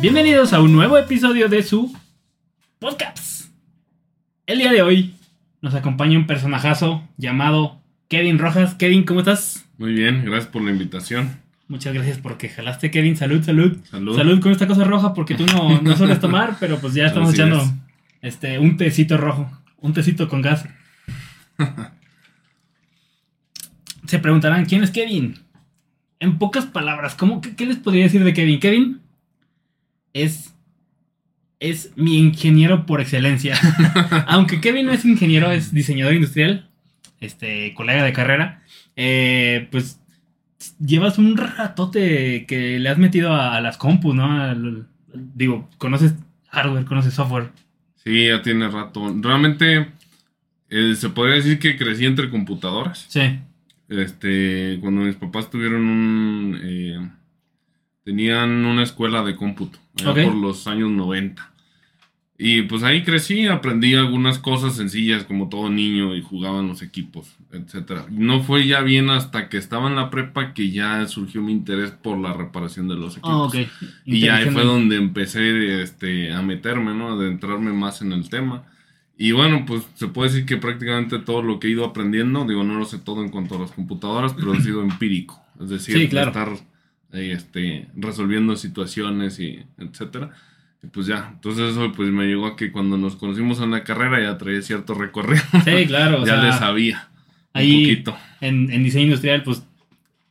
Bienvenidos a un nuevo episodio de su podcast. El día de hoy nos acompaña un personajazo llamado Kevin Rojas. Kevin, ¿cómo estás? Muy bien, gracias por la invitación. Muchas gracias porque jalaste, Kevin. Salud, salud. Salud. Salud con esta cosa roja porque tú no, no sueles tomar, pero pues ya estamos Así echando es. este, un tecito rojo, un tecito con gas. Se preguntarán, ¿quién es Kevin? En pocas palabras, ¿cómo, qué, qué les podría decir de Kevin? Kevin es, es mi ingeniero por excelencia. Aunque Kevin no es ingeniero, es diseñador industrial, este, colega de carrera. Eh, pues llevas un ratote que le has metido a, a las compus, ¿no? Al- digo, conoces hardware, conoces software. Sí, ya tiene rato. Realmente eh, se podría decir que crecí entre computadoras. Sí. Este, cuando mis papás tuvieron un... eh, tenían una escuela de cómputo, por los años 90. Y pues ahí crecí, aprendí algunas cosas sencillas como todo niño y jugaban los equipos, etcétera. Y No fue ya bien hasta que estaba en la prepa que ya surgió mi interés por la reparación de los equipos. Ah. Y ya ahí fue donde empecé este, a meterme, ¿no? A adentrarme más en el tema. Y bueno, pues se puede decir que prácticamente todo lo que he ido aprendiendo, digo, no lo sé todo en cuanto a las computadoras, pero ha sido empírico. Es decir, Sí, claro. estar eh, este, resolviendo situaciones y etcétera. Y pues ya, entonces eso pues me llegó a que cuando nos conocimos en la carrera ya traía cierto recorrido. Sí, claro. o ya sea, le sabía un ahí poquito. en, en diseño industrial, pues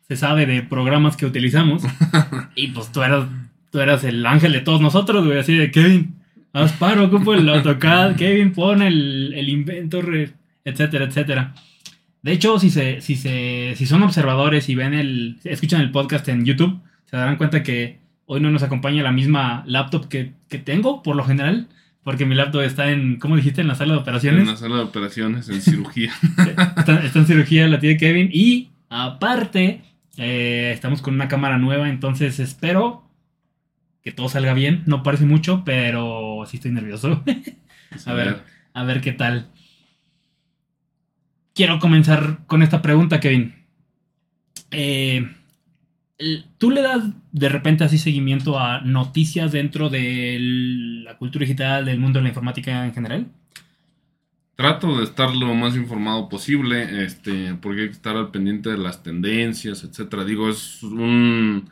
se sabe de programas que utilizamos. y pues tú eras, tú eras el ángel de todos nosotros, güey. Así de Kevin, haz paro, ocupo el AutoCAD. Kevin, pon el, el Inventor, etcétera, etcétera. De hecho, si, se, si, se, si son observadores y ven el, escuchan el podcast en YouTube, se darán cuenta que hoy no nos acompaña la misma laptop que, que tengo, por lo general. Porque mi laptop está en, ¿cómo dijiste? En la sala de operaciones. En la sala de operaciones, en cirugía. está, está en cirugía la tía Kevin. Y aparte, eh, estamos con una cámara nueva, entonces espero que todo salga bien. No parece mucho, pero sí estoy nervioso. a ver, a ver qué tal. Quiero comenzar con esta pregunta, Kevin. Eh, ¿Tú le das de repente así seguimiento a noticias dentro de la cultura digital, del mundo de la informática en general? Trato de estar lo más informado posible, este, porque hay que estar al pendiente de las tendencias, etcétera. Digo, es un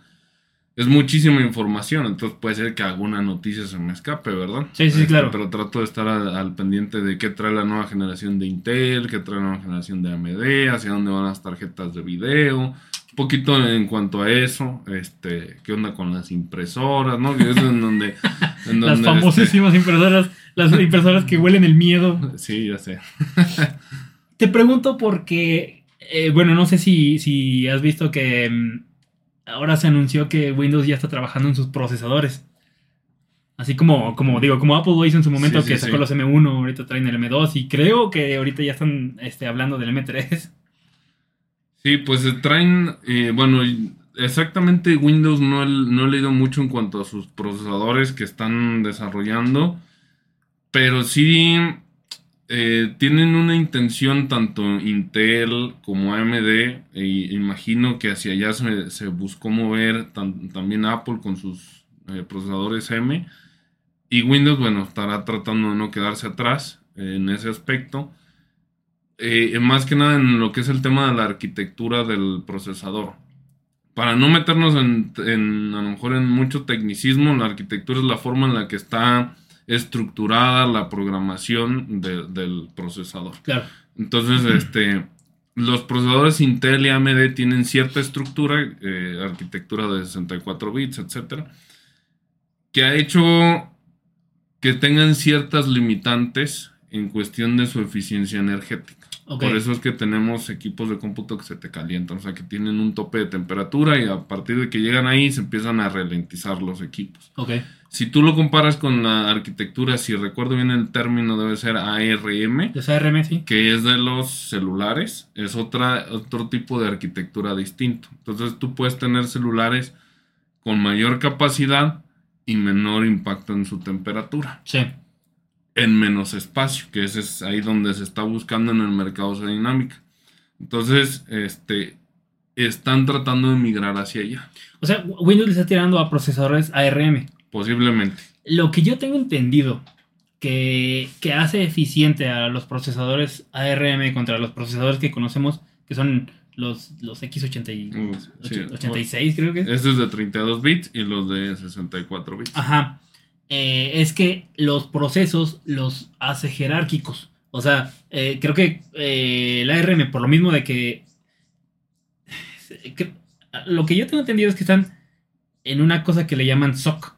es muchísima información, entonces puede ser que alguna noticia se me escape, ¿verdad? Sí, sí, Este, claro. Pero trato de estar al, al pendiente de qué trae la nueva generación de Intel, qué trae la nueva generación de AMD, hacia dónde van las tarjetas de video, un poquito en cuanto a eso, este, qué onda con las impresoras, ¿no? Que es en donde, en Las este, famosísimas impresoras, las impresoras que huelen el miedo. sí, ya sé. Te pregunto porque, eh, bueno, no sé si, si has visto que mm, ahora se anunció que Windows ya está trabajando en sus procesadores. Así como, como digo, como Apple lo hizo en su momento Sí, que sí, sacó sí. los M1, ahorita traen el M2 y creo que ahorita ya están este, hablando del M3. Sí, pues se traen, eh, bueno, exactamente Windows no, no he leído mucho en cuanto a sus procesadores que están desarrollando, pero sí eh, tienen una intención tanto Intel como AMD, e imagino que hacia allá se, buscó mover también Apple con sus eh, procesadores M, y Windows, bueno, estará tratando de no quedarse atrás eh, en ese aspecto eh, más que nada en lo que es el tema de la arquitectura del procesador. Para no meternos en, a lo mejor en mucho tecnicismo, la arquitectura es la forma en la que está estructurada la programación de- del procesador. Claro. Entonces, este, los procesadores Intel y AMD tienen cierta estructura, eh, arquitectura de 64 bits, etcétera, que ha hecho que tengan ciertas limitantes en cuestión de su eficiencia energética. Ok. Por eso es que tenemos equipos de cómputo que se te calientan, o sea, que tienen un tope de temperatura y a partir de que llegan ahí se empiezan a ralentizar los equipos. Ok. Si tú lo comparas con la arquitectura, si recuerdo bien el término debe ser ARM, ¿Es ARM, sí? que es de los celulares, es otra, otro tipo de arquitectura distinto. Entonces tú puedes tener celulares con mayor capacidad y menor impacto en su temperatura, Sí. en menos espacio, que ese es ahí donde se está buscando en el mercado esa dinámica. Entonces, este, están tratando de migrar hacia allá. O sea, Windows le está tirando a procesadores ARM. Posiblemente. Lo que yo tengo entendido que, que hace eficiente a los procesadores ARM contra los procesadores que conocemos, que son los, los X80 y, Mm, sí. 86, creo que es. Este es de 32 bits y los de 64 bits. Ajá. Eh, es que los procesos los hace jerárquicos. O sea, eh, creo que eh, el ARM, por lo mismo de que, que- Lo que yo tengo entendido es que están en una cosa que le llaman SOC,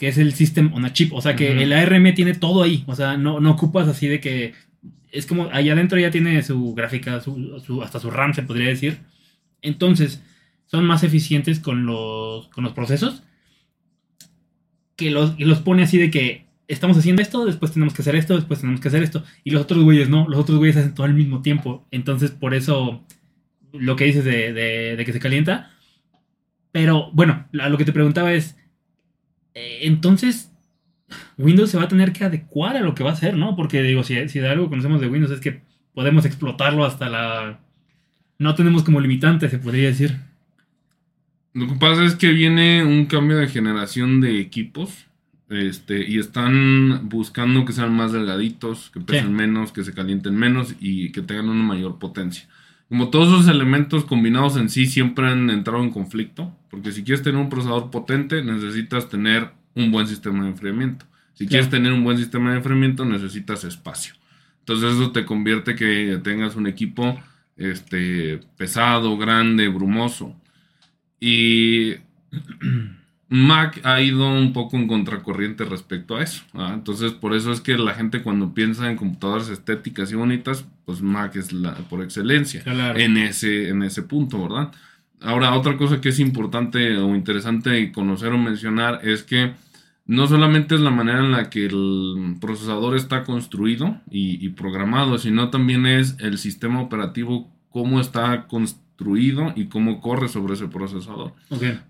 que es el System on a Chip. O sea, que el ARM tiene todo ahí. O sea, no, no ocupas así de que... Es como allá adentro ya tiene su gráfica, su, su- hasta su RAM se podría decir. Entonces, son más eficientes con los, con los procesos que los, y los pone así de que estamos haciendo esto, después tenemos que hacer esto, después tenemos que hacer esto. Y los otros güeyes no, los otros güeyes hacen todo al mismo tiempo. Entonces, por eso lo que dices de, de- de que se calienta. Pero bueno, lo que te preguntaba es, entonces, Windows se va a tener que adecuar a lo que va a hacer, ¿no? Porque digo, si, si de algo conocemos de Windows es que podemos explotarlo hasta la... No tenemos como limitante, se podría decir. Lo que pasa es que viene un cambio de generación de equipos. Este, y están buscando que sean más delgaditos, que pesen Sí. menos, que se calienten menos y que tengan una mayor potencia. Como todos esos elementos combinados en sí siempre han entrado en conflicto, porque si quieres tener un procesador potente necesitas tener un buen sistema de enfriamiento. Si quieres tener un buen sistema de enfriamiento necesitas espacio. Entonces eso te convierte que tengas un equipo este, pesado, grande, brumoso. Y Mac ha ido un poco en contracorriente respecto a eso. ¿ah? Entonces, por eso es que la gente cuando piensa en computadoras estéticas y bonitas, pues Mac es la por excelencia Claro. en ese, en ese punto, ¿verdad? Ahora, otra cosa que es importante o interesante conocer o mencionar es que no solamente es la manera en la que el procesador está construido y, y programado, sino también es el sistema operativo, cómo está construido y cómo corre sobre ese procesador.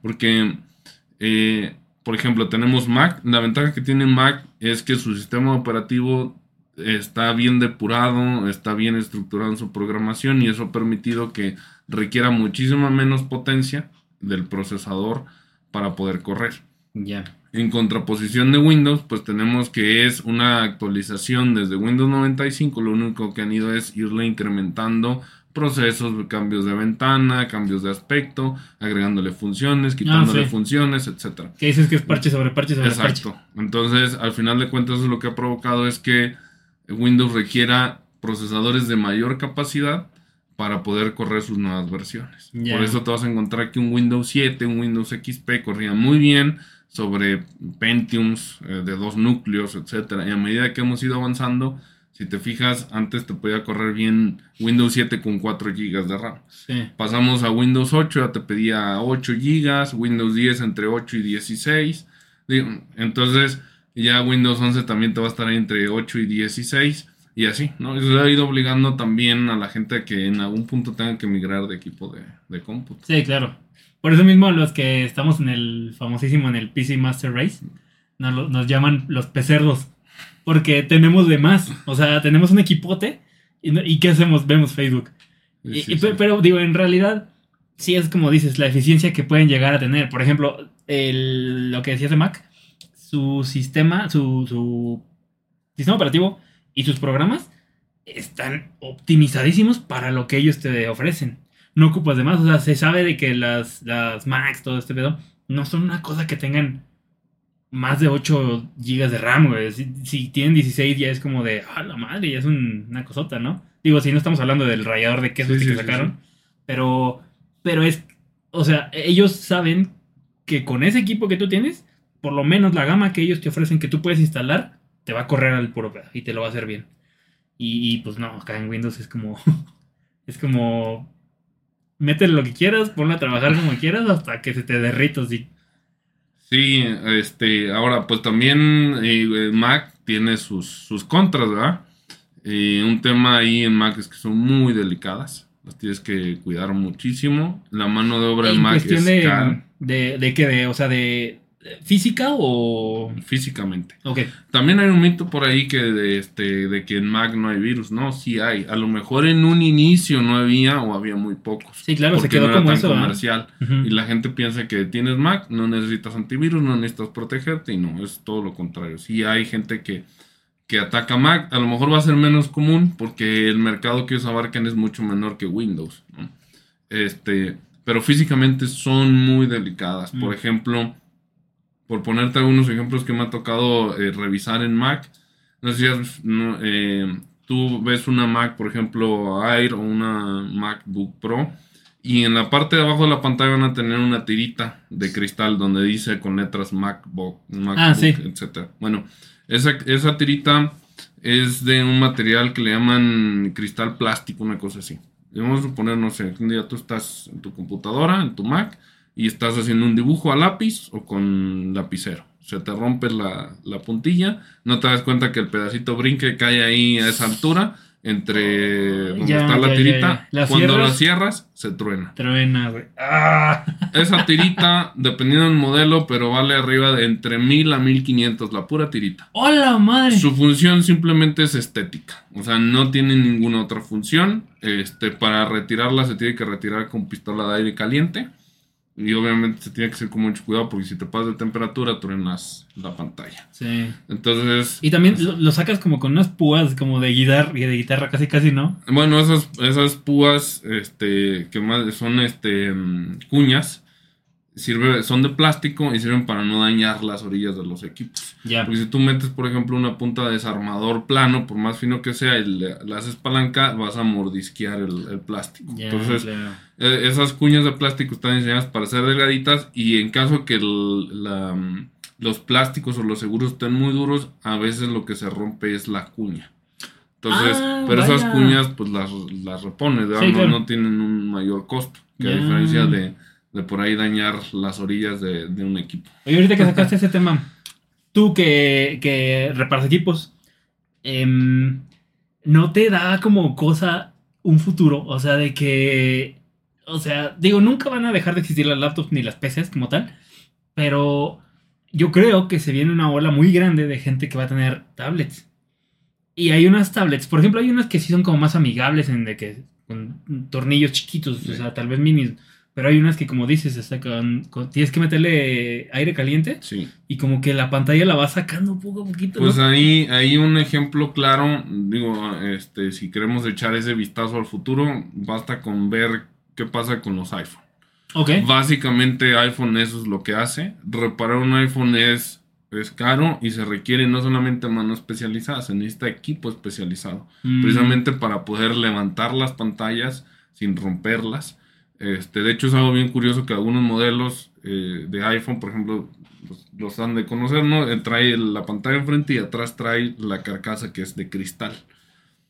Porque, eh, por ejemplo, tenemos Mac. La ventaja que tiene Mac es que su sistema operativo está bien depurado, está bien estructurado en su programación y eso ha permitido que requiera muchísima menos potencia del procesador para poder correr. Ya. En contraposición de Windows, pues tenemos que es una actualización desde Windows 95. Lo único que han ido es irle incrementando procesos, cambios de ventana, cambios de aspecto, agregándole funciones, quitándole sí. funciones, etcétera. Que dices que es parche sobre parche sobre parche. Exacto. Entonces, al final de cuentas, lo que ha provocado es que Windows requiera procesadores de mayor capacidad para poder correr sus nuevas versiones. Por eso te vas a encontrar que un Windows 7, un Windows XP corría muy bien sobre Pentiums eh, de dos núcleos, etcétera. Y a medida que hemos ido avanzando, si te fijas, antes te podía correr bien Windows 7 con 4 GB de RAM. Sí. Pasamos a Windows 8, ya te pedía 8 GB, Windows 10 entre 8 y 16. Digo, Entonces, ya Windows 11 también te va a estar entre 8 y 16. Y así, ¿no? Eso ha ido obligando también a la gente a que en algún punto tengan que migrar de equipo de, de cómputo. Sí, claro. Por eso mismo los que estamos en el famosísimo en el PC Master Race nos, nos llaman los pecerdos. Porque tenemos de más. O sea, tenemos un equipote. ¿Y, ¿y qué hacemos? Vemos Facebook. Y- Sí, y sí. pe- Pero digo, en realidad, sí es como dices, la eficiencia que pueden llegar a tener. Por ejemplo, el- lo que decías de Mac, su sistema, su, su sistema operativo y sus programas están optimizadísimos para lo que ellos te ofrecen. No ocupas de más, o sea, se sabe de que las, las Macs, todo este pedo, no son una cosa que tengan más de 8 GB de RAM, güey. Si, si tienen 16 ya es como de, ah, la madre, ya es un- una cosota, ¿no? Digo, si no estamos hablando del rallador de queso Sí, que sí, se sí, sacaron, pero, pero es, o sea, ellos saben que con ese equipo que tú tienes, por lo menos la gama que ellos te ofrecen que tú puedes instalar, te va a correr al puro pedo y te lo va a hacer bien. Y, y, pues no, acá en Windows es como, es como, métele lo que quieras, ponlo a trabajar como quieras hasta que se te derrita, así. Sí, este, ahora pues también eh, Mac tiene sus, sus contras, ¿verdad? Eh, un tema ahí en Mac es que son muy delicadas, las tienes que cuidar muchísimo. La mano de obra en Mac es de, cara. de, de que, de, o sea, de, ¿Física o...? Físicamente. Ok. También hay un mito por ahí que de, este, de que en Mac no hay virus. No, sí hay. A lo mejor en un inicio no había o había muy pocos. Sí, claro, se porque quedó no era como tan eso. ¿ah? comercial. Y la gente piensa que tienes Mac, no necesitas antivirus, no necesitas protegerte. Y no, es todo lo contrario. Sí hay gente que, que ataca Mac. A lo mejor va a ser menos común porque el mercado que ellos abarcan es mucho menor que Windows. ¿no? Este, pero físicamente son muy delicadas. Por Mm. ejemplo, por ponerte algunos ejemplos que me ha tocado eh, revisar en Mac. No sé si has- no, eh, tú ves una Mac, por ejemplo, Air o una MacBook Pro. Y en la parte de abajo de la pantalla van a tener una tirita de cristal donde dice con letras MacBook, MacBook Ah, sí. etc. Bueno, esa, esa tirita es de un material que le llaman cristal plástico, una cosa así. Y Vamos a suponer, no sé, un día tú estás en tu computadora, en tu Mac, y estás haciendo un dibujo a lápiz o con lapicero. Se te rompe la, la puntilla, no te das cuenta que el pedacito brinque cae ahí a esa altura, entre donde Ya, está la ya, tirita. ya. ¿La Cuando la cierras? cierras, se truena. Truena, güey. ¡Ah! Esa tirita, dependiendo del modelo, pero vale arriba de entre 1000 a 1500, la pura tirita. ¡Hola, madre! Su función simplemente es estética. O sea, no tiene ninguna otra función. Este, para retirarla se tiene que retirar con pistola de aire caliente. Y obviamente se tiene que hacer con mucho cuidado porque si te pasas de temperatura truenas la pantalla. Sí. Entonces, Y también lo, lo sacas como con unas púas como de guitarra, de guitarra casi casi, ¿no? bueno, esas, esas púas este, que más son este, mm, cuñas, sirve, son de plástico y sirven para no dañar las orillas de los equipos. Ya. Porque si tú metes, por ejemplo, una punta de desarmador plano, por más fino que sea, y le, le haces palanca, vas a mordisquear el, el plástico. Ya, Entonces, claro. eh, esas cuñas de plástico están diseñadas para ser delgaditas y en caso que el- la, los plásticos o los seguros estén muy duros, a veces lo que se rompe es la cuña. Entonces, Ah, pero esas cuñas pues las, las repones. Sí, no, claro. no tienen un mayor costo, que a diferencia de, de por ahí dañar las orillas de, de un equipo. Oye, ahorita que sacaste ese tema, tú que, que reparas equipos, em, ¿no te da como cosa un futuro? O sea, de que, o sea, digo, nunca van a dejar de existir las laptops ni las PCs como tal, pero yo creo que se viene una ola muy grande de gente que va a tener tablets. Y hay unas tablets, por ejemplo, hay unas que sí son como más amigables en de que con tornillos chiquitos, Sí. o sea, tal vez minis. Pero hay unas que, como dices, está con- con- tienes que meterle aire caliente Sí. y como que la pantalla la va sacando poco a poquito. Pues ¿no? ahí, ahí un ejemplo claro, digo, este, si queremos echar ese vistazo al futuro, basta con ver qué pasa con los iPhone. Ok. Básicamente iPhone eso es lo que hace. Reparar un iPhone es, es caro y se requiere no solamente mano especializada, se necesita equipo especializado. Mm, Precisamente para poder levantar las pantallas sin romperlas. Este, de hecho es algo bien curioso que algunos modelos eh, de iPhone, por ejemplo, los, los han de conocer, ¿no? Eh, Trae la pantalla enfrente y atrás trae la carcasa que es de cristal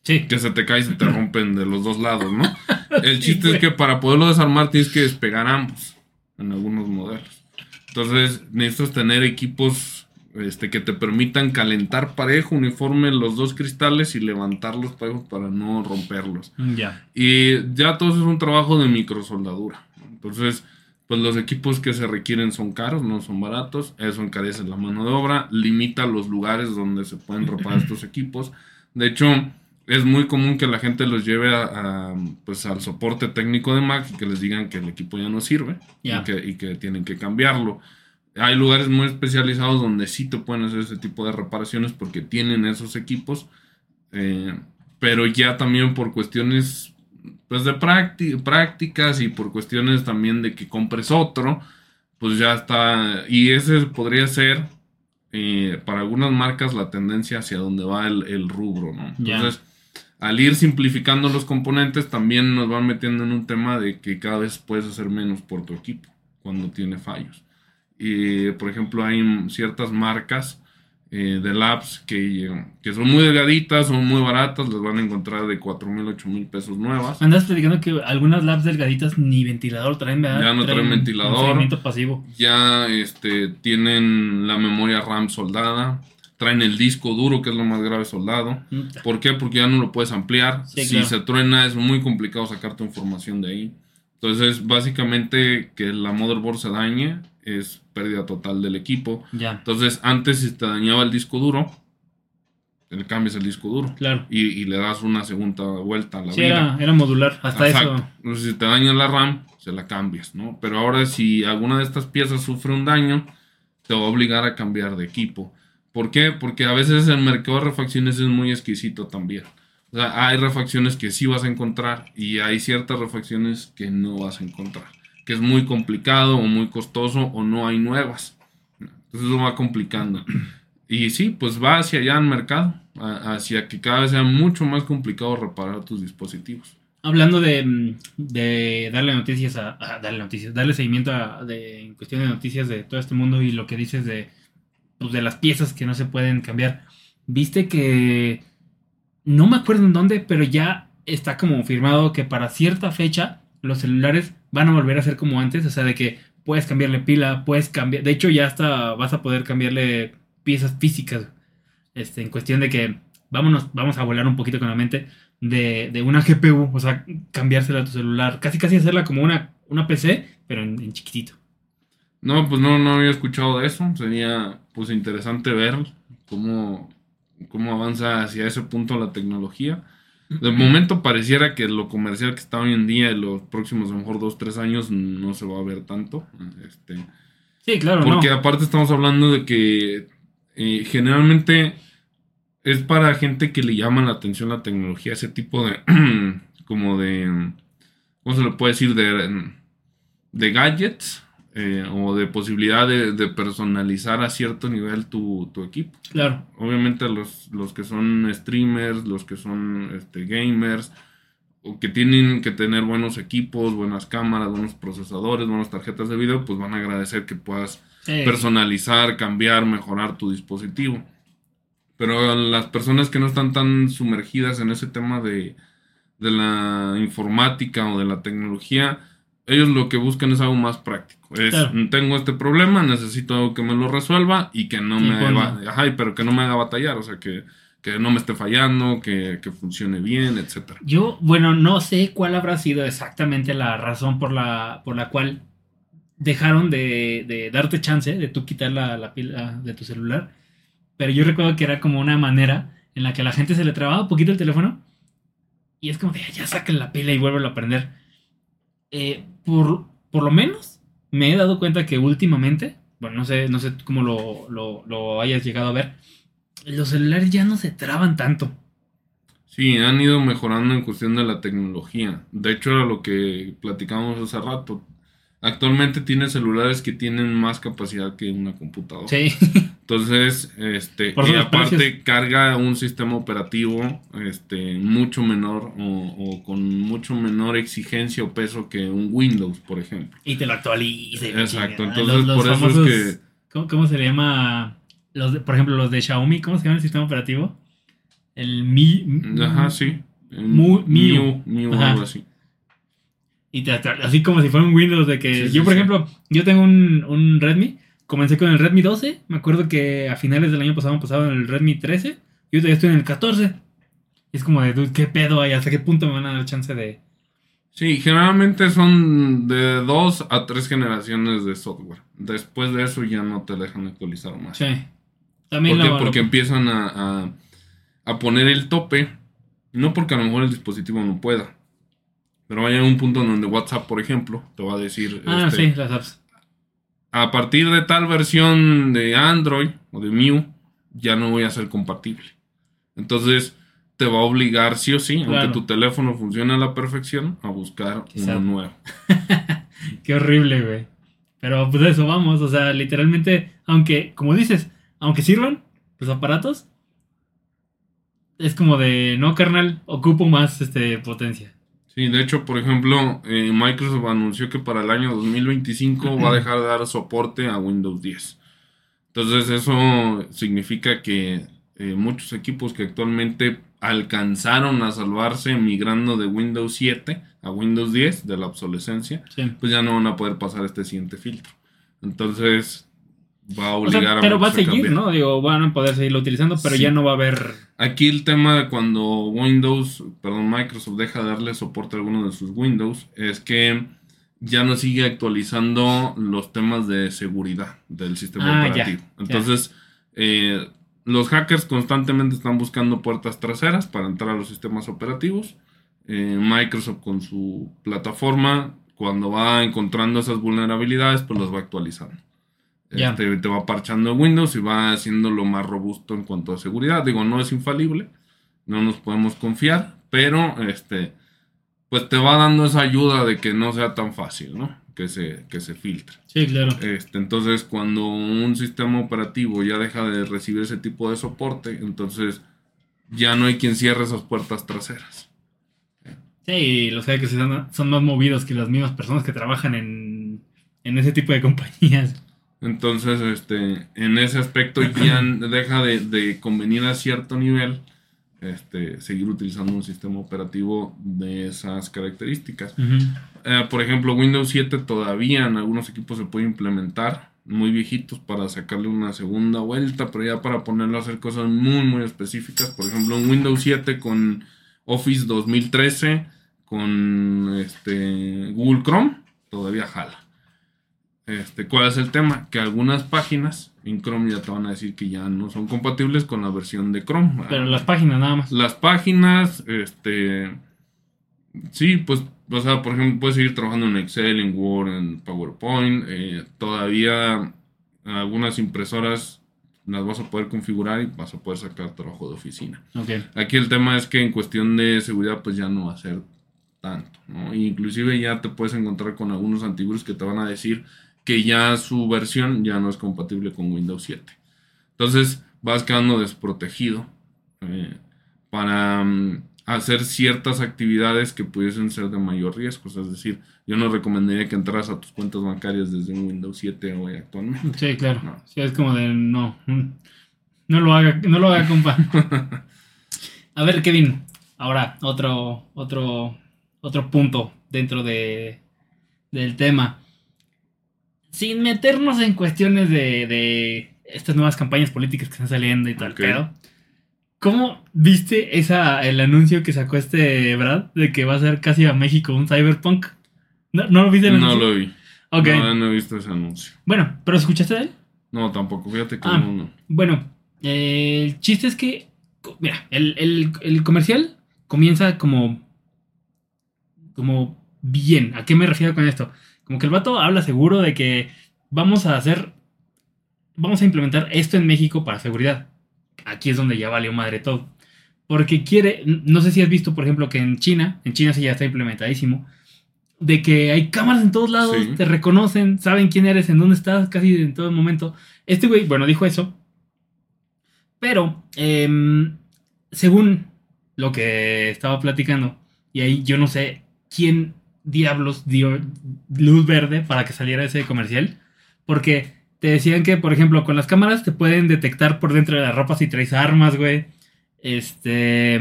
Sí. que se te cae y se te rompen de los dos lados, ¿no? El Sí, chiste es que para poderlo desarmar tienes que despegar ambos en algunos modelos. Entonces necesitas tener equipos este, que te permitan calentar parejo, uniforme los dos cristales y levantarlos parejos para no romperlos. Ya. Y ya todo eso es un trabajo de microsoldadura. Entonces, pues los equipos que se requieren son caros, no son baratos. Eso encarece la mano de obra, limita los lugares donde se pueden reparar estos equipos. De hecho, es muy común que la gente los lleve a, a, pues, al soporte técnico de Mac y que les digan que el equipo ya no sirve y, que, y que tienen que cambiarlo. Hay lugares muy especializados donde sí te pueden hacer ese tipo de reparaciones porque tienen esos equipos. Eh, pero ya también por cuestiones pues de prácti- prácticas y por cuestiones también de que compres otro, pues ya está. Y ese podría ser eh, para algunas marcas la tendencia hacia donde va el, el rubro, ¿no? Entonces, al ir simplificando los componentes, también nos van metiendo en un tema de que cada vez puedes hacer menos por tu equipo cuando tiene fallos. Y, por ejemplo, hay ciertas marcas eh, de labs que, que son muy delgaditas, son muy baratas, las van a encontrar de 4 mil, 8 mil pesos nuevas. Andas platicando que algunas labs delgaditas ni ventilador traen, ¿verdad? Ya no traen ventilador. Enfriamiento pasivo. Ya este, tienen la memoria RAM soldada, traen el disco duro, que es lo más grave soldado. Puta. ¿Por qué? Porque ya no lo puedes ampliar. Sí, si claro. se truena es muy complicado sacar tu información de ahí. Entonces, básicamente que la motherboard se dañe es pérdida total del equipo. Ya, Entonces, antes si te dañaba el disco duro, le cambias el disco duro claro. y, y le das una segunda vuelta a la Sí, vida. era, era modular. Hasta Exacto. eso. Entonces, si te daña la RAM, se la cambias, ¿no? Pero ahora si alguna de estas piezas sufre un daño, te va a obligar a cambiar de equipo. ¿Por qué? Porque a veces el mercado de refacciones es muy exquisito también. O sea, hay refacciones que sí vas a encontrar y hay ciertas refacciones que no vas a encontrar. Que es muy complicado o muy costoso o no hay nuevas. Entonces eso va complicando. Y sí, pues va hacia allá el mercado, hacia que cada vez sea mucho más complicado reparar tus dispositivos. Hablando de, darle noticias a, a- darle noticias, darle seguimiento a, de, en cuestión de noticias de todo este mundo y lo que dices de, pues, de las piezas que no se pueden cambiar. Viste que no me acuerdo en dónde, pero ya está como firmado que para cierta fecha los celulares van a volver a ser como antes, o sea, de que puedes cambiarle pila, puedes cambiar, de hecho ya hasta vas a poder cambiarle piezas físicas, este, en cuestión de que vámonos, vamos a volar un poquito con la mente de, de una GPU, o sea, cambiársela a tu celular, casi casi hacerla como una, una PC, pero en, en chiquitito. No, pues no, no había escuchado de eso. Sería pues interesante ver cómo, cómo avanza hacia ese punto la tecnología. De momento pareciera que lo comercial que está hoy en día en los próximos a lo mejor dos, tres años no se va a ver tanto. Este, Sí, claro, porque no. aparte estamos hablando de que eh, generalmente es para gente que le llama la atención la tecnología, ese tipo de como de ¿cómo se le puede decir? de, de gadgets eh, o de posibilidad de, de personalizar a cierto nivel tu, tu equipo. Claro, Obviamente los, los que son streamers, los que son este, gamers, o que tienen que tener buenos equipos, buenas cámaras, buenos procesadores, buenas tarjetas de video, pues van a agradecer que puedas sí. personalizar, cambiar, mejorar tu dispositivo. Pero las personas que no están tan sumergidas en ese tema de, de la informática o de la tecnología, ellos lo que buscan es algo más práctico. Es, Claro. tengo este problema, necesito algo que me lo resuelva y que no Sí, me ponlo. va- ajá, y pero que no me haga batallar, o sea, que, que no me esté fallando, que, que funcione bien, etcétera. Yo, bueno, no sé cuál habrá sido exactamente la razón por la, por la cual dejaron de, de darte chance de tú quitar la, la pila de tu celular. Pero yo recuerdo que era como una manera en la que a la gente se le trababa un poquito el teléfono. Y es como de, ya saquen la pila y vuelven a prender. Eh, por, por lo menos me he dado cuenta que últimamente, bueno, no sé, no sé cómo lo, lo, lo hayas llegado a ver, los celulares ya no se traban tanto. Sí, han ido mejorando en cuestión de la tecnología. De hecho, era lo que platicábamos hace rato. Actualmente tiene celulares que tienen más capacidad que una computadora. Sí. Entonces, este, Por y aparte precios. carga un sistema operativo este, mucho menor o, o con mucho menor exigencia o peso que un Windows, por ejemplo. Y te lo actualiza. Exacto, entonces por eso es que- ¿cómo, cómo se le llama? Los de- por ejemplo, los de Xiaomi, ¿cómo se llama el sistema operativo? El Mi. Ajá, sí. Mu- Miu, Miu, Ajá. algo así. Y te- así como si fuera un Windows de que... Sí, sí, yo, por sí. ejemplo, yo tengo un, un Redmi. Comencé con el Redmi 12. Me acuerdo que a finales del año pasado me pasado en el Redmi 13. Y ahorita ya estoy en el 14. Y es como de, dude, ¿qué pedo hay? ¿Hasta qué punto me van a dar chance de...? Sí, generalmente son de dos a tres generaciones de software. Después de eso ya no te dejan actualizar más. Sí. También ¿Por qué? Porque empiezan a, a- a poner el tope. No porque a lo mejor el dispositivo no pueda. Pero vaya a un punto en donde WhatsApp, por ejemplo, te va a decir, Ah, este, sí, las apps. a partir de tal versión de Android o de MIU, ya no voy a ser compatible. Entonces, te va a obligar sí o sí, Claro. aunque tu teléfono funcione a la perfección, a buscar Quizá. uno nuevo. Qué horrible, güey. Pero pues eso vamos, o sea, literalmente, aunque, como dices, aunque sirvan los aparatos, es como de, no, carnal, ocupo más este, potencia. Sí, de hecho, por ejemplo, eh, Microsoft anunció que para el año 2025 va a dejar de dar soporte a Windows 10. Entonces eso significa que eh, muchos equipos que actualmente alcanzaron a salvarse migrando de Windows 7 a Windows 10 de la obsolescencia, Sí. pues ya no van a poder pasar este siguiente filtro. Entonces va a O sea, obligar a pero va a seguir, cambiar. ¿no? Digo, van a poder seguirlo utilizando, pero Sí. ya no va a haber... Aquí el tema de cuando Windows, perdón, Microsoft deja de darle soporte a alguno de sus Windows es que ya no sigue actualizando los temas de seguridad del sistema Ah, operativo. ya. Entonces, eh, los hackers constantemente están buscando puertas traseras para entrar a los sistemas operativos. Eh, Microsoft con su plataforma, cuando va encontrando esas vulnerabilidades, pues las va actualizando. Este, te va parchando Windows y va haciéndolo más robusto en cuanto a seguridad. Digo, no es infalible, no nos podemos confiar, pero este, pues te va dando esa ayuda de que no sea tan fácil, ¿no? Que se, que se filtre. Sí, claro. Este, entonces, cuando un sistema operativo ya deja de recibir ese tipo de soporte, entonces ya no hay quien cierre esas puertas traseras. Sí, los hackers son más movidos que las mismas personas que trabajan en, en ese tipo de compañías. Entonces, este, en ese aspecto ya deja de, de convenir a cierto nivel este, seguir utilizando un sistema operativo de esas características. Eh, por ejemplo, Windows 7 todavía en algunos equipos se puede implementar, muy viejitos, para sacarle una segunda vuelta, pero ya para ponerlo a hacer cosas muy, muy específicas. Por ejemplo, en Windows 7 con Office 2013, con este, Google Chrome, todavía jala. Este, ¿Cuál es el tema? Que algunas páginas en Chrome ya te van a decir que ya no son compatibles con la versión de Chrome. Pero las páginas nada más. Las páginas, este. Sí, pues, o sea, por ejemplo, puedes seguir trabajando en Excel, en Word, en PowerPoint. eh, todavía algunas impresoras las vas a poder configurar y vas a poder sacar trabajo de oficina. Aquí el tema es que en cuestión de seguridad, pues ya no va a ser tanto, ¿no? Inclusive ya te puedes encontrar con algunos antivirus que te van a decir que ya su versión ya no es compatible con Windows 7. Entonces vas quedando desprotegido eh, para mm, hacer ciertas actividades que pudiesen ser de mayor riesgo. Es decir, yo no recomendaría que entras a tus cuentas bancarias desde un Windows 7 hoy actualmente. Sí, claro. No. Sí, es como de no. mm, No lo haga, no lo haga, compa. A ver, Kevin. Ahora, otro, otro, otro punto dentro de, del tema. Sin meternos en cuestiones de, de estas nuevas campañas políticas que están saliendo y tal, Ok. pero ¿Cómo viste esa, el anuncio que sacó este Brad de que va a ser casi a México un cyberpunk? ¿No, ¿no lo viste el No anuncio? lo vi. Ok. No, no he visto ese anuncio. Bueno, ¿pero escuchaste de él? No, tampoco. Fíjate que Ah. no, no. Bueno, eh, el chiste es que, mira, el, el- el comercial comienza como, como bien. ¿A qué me refiero con esto? Como que el vato habla seguro de que vamos a hacer, vamos a implementar esto en México para seguridad. Aquí es donde ya valió madre todo. Porque quiere, no sé si has visto, por ejemplo, que en China, en China sí ya está implementadísimo, de que hay cámaras en todos lados, Sí. te reconocen, saben quién eres, en dónde estás, casi en todo momento. Este güey, bueno, dijo eso. Pero, em, según lo que estaba platicando, y ahí yo no sé quién diablos dio luz verde para que saliera ese comercial, porque te decían que, por ejemplo, con las cámaras te pueden detectar por dentro de la ropa si traes armas, güey. Este.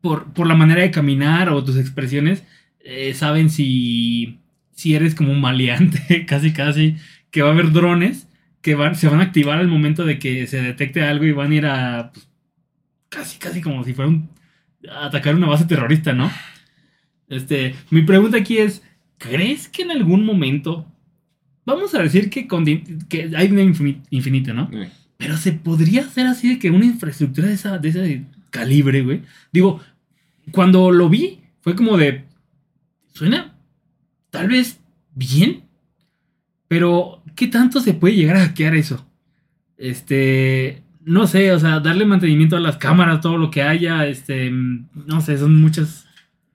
Por, por la manera de caminar o tus expresiones, eh, saben si, si eres como un maleante, casi, casi, que va a haber drones que van, se van a activar al momento de que se detecte algo y van a ir a. pues, casi, casi como si fuera un. atacar una base terrorista, ¿no? Este. Mi pregunta aquí es: ¿crees que en algún momento. Vamos a decir que, con, que hay una infin- infinita, ¿no? Eh, Pero se podría hacer así de que una infraestructura de, esa, de ese calibre, güey. Digo, cuando lo vi, fue como de. Suena tal vez bien. Pero, ¿qué tanto se puede llegar a hackear eso? Este. No sé, o sea, darle mantenimiento a las cámaras, todo lo que haya. Este. No sé, son muchas.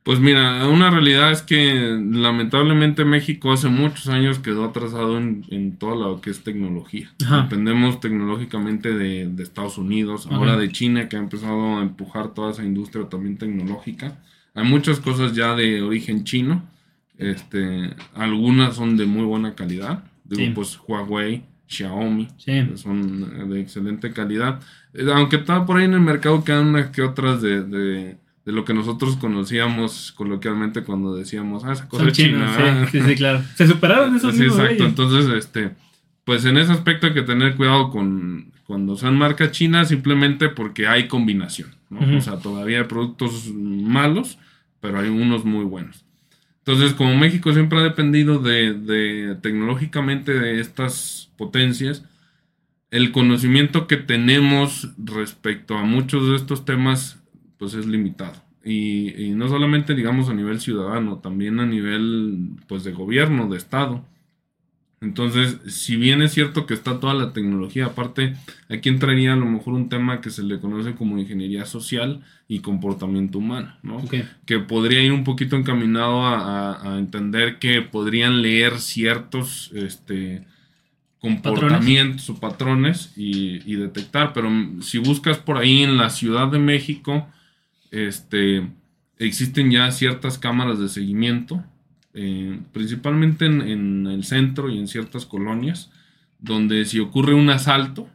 Pues mira, una realidad es que lamentablemente México hace muchos años quedó atrasado en, en todo lo que es tecnología. Ajá. Dependemos tecnológicamente de, de Estados Unidos, Ajá. ahora de China que ha empezado a empujar toda esa industria también tecnológica. Hay muchas cosas ya de origen chino, este, algunas son de muy buena calidad, digo Sí. pues Huawei, Xiaomi, Sí. son de excelente calidad. Eh, Aunque está por ahí en el mercado quedan unas que otras de, de, de lo que nosotros conocíamos coloquialmente cuando decíamos, ah, esa cosa es china. chinos, ¿verdad?" sí, sí, sí, claro. Se superaron esos Sí, mismos exacto. Entonces, este, pues en ese aspecto hay que tener cuidado con cuando sean marcas chinas, simplemente porque hay combinación. O sea, todavía hay productos malos, pero hay unos muy buenos. Entonces, como México siempre ha dependido de, de tecnológicamente de estas potencias, el conocimiento que tenemos respecto a muchos de estos temas, pues es limitado. Y, y, no solamente, digamos, a nivel ciudadano, también a nivel, pues, de gobierno, de Estado. Entonces, si bien es cierto que está toda la tecnología, aparte, aquí entraría a lo mejor un tema que se le conoce como ingeniería social y comportamiento humano, ¿no? Que podría ir un poquito encaminado a, a- a entender que podrían leer ciertos este, comportamientos o patrones y, y detectar, pero si buscas por ahí en la Ciudad de México, este, existen ya ciertas cámaras de seguimiento, eh, principalmente en, en el centro y en ciertas colonias, donde si ocurre un asalto,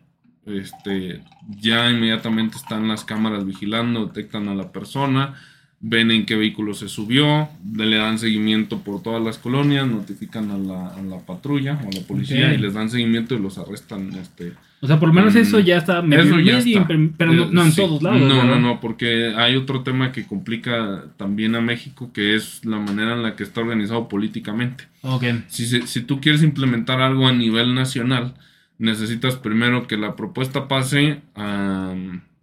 este, ya inmediatamente están las cámaras vigilando, detectan a la persona, ven en qué vehículo se subió, le dan seguimiento por todas las colonias, notifican a la, a la patrulla o a la policía y les dan seguimiento y los arrestan. Este, O sea, por lo menos eso ya está medio, eso ya medio está. impre- pero no, Eh, no en sí. todos lados. No, no, no, porque hay otro tema que complica también a México, que es la manera en la que está organizado políticamente. Ok. Si, si tú quieres implementar algo a nivel nacional, necesitas primero que la propuesta pase a...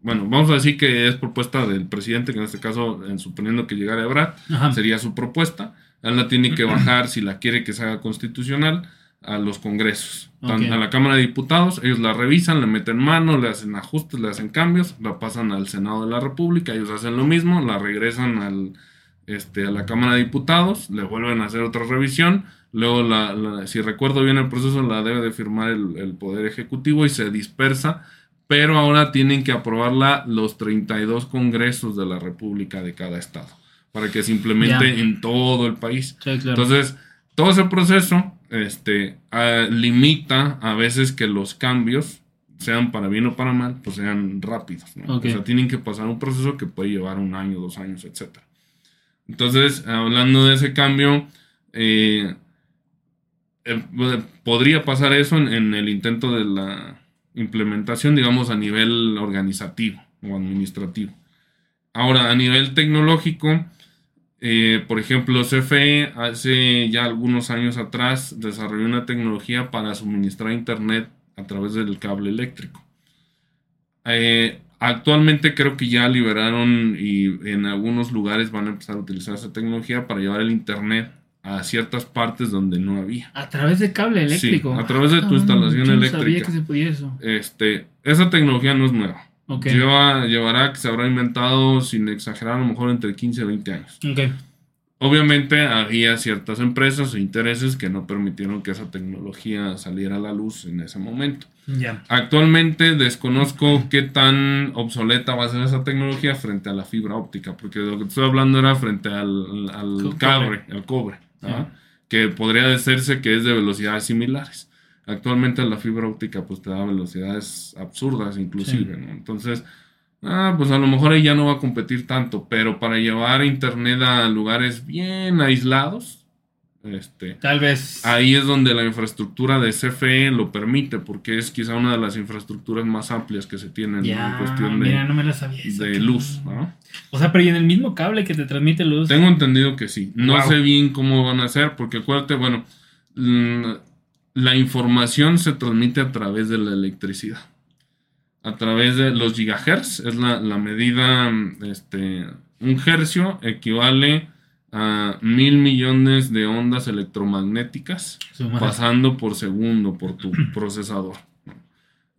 Bueno, vamos a decir que es propuesta del presidente, que en este caso, en suponiendo que llegara Ebrard, Ajá. sería su propuesta. Él la tiene que bajar, si la quiere que se haga constitucional, a los congresos. A la Cámara de Diputados, ellos la revisan, le meten mano, le hacen ajustes, le hacen cambios, la pasan al Senado de la República, ellos hacen lo mismo, la regresan al, este, a la Cámara de Diputados, le vuelven a hacer otra revisión, luego, la, la- si recuerdo bien el proceso, la debe de firmar el, el Poder Ejecutivo y se dispersa, pero ahora tienen que aprobarla los 32 congresos de la República de cada estado, para que se implemente en todo el país. Sí, claro. Entonces, todo ese proceso este, ah, limita a veces que los cambios, sean para bien o para mal, pues sean rápidos. O sea, tienen que pasar un proceso que puede llevar un año, dos años, etc. Entonces, hablando de ese cambio, eh, eh, podría pasar eso en, en el intento de la implementación, digamos, a nivel organizativo o administrativo. Ahora, a nivel tecnológico, eh, por ejemplo, CFE hace ya algunos años atrás desarrolló una tecnología para suministrar internet a través del cable eléctrico. Eh, actualmente creo que ya liberaron y en algunos lugares van a empezar a utilizar esa tecnología para llevar el internet a ciertas partes donde no había. A través de cable eléctrico. Sí, a través de tu Ah, instalación no eléctrica. sabía que se podía eso. Este, esa tecnología no es nueva. Lleva, llevará que se habrá inventado, sin exagerar, a lo mejor entre 15 y 20 años. Obviamente había ciertas empresas e intereses que no permitieron que esa tecnología saliera a la luz en ese momento. Ya. Actualmente desconozco qué tan obsoleta va a ser esa tecnología frente a la fibra óptica, porque de lo que estoy hablando era frente al, al Co- cable, al cobre, ¿ah? Que podría decirse que es de velocidades similares. Actualmente la fibra óptica pues te da velocidades absurdas inclusive, ¿no? Entonces, ah, pues a lo mejor ahí ya no va a competir tanto, pero para llevar internet a lugares bien aislados, este, Tal vez. ahí es donde la infraestructura de CFE lo permite, porque es quizá una de las infraestructuras más amplias que se tienen ya, en cuestión de, mira, no me la sabía. esa, de cabrón. luz, ¿no? O sea, pero y en el mismo cable que te transmite luz. Tengo entendido que sí. No Wow. sé bien cómo van a hacer, porque acuérdate, bueno, mm, la información se transmite a través de la electricidad. A través de los gigahertz, es la, la medida, mm, este, un hercio equivale a mil millones de ondas electromagnéticas pasando por segundo por tu procesador.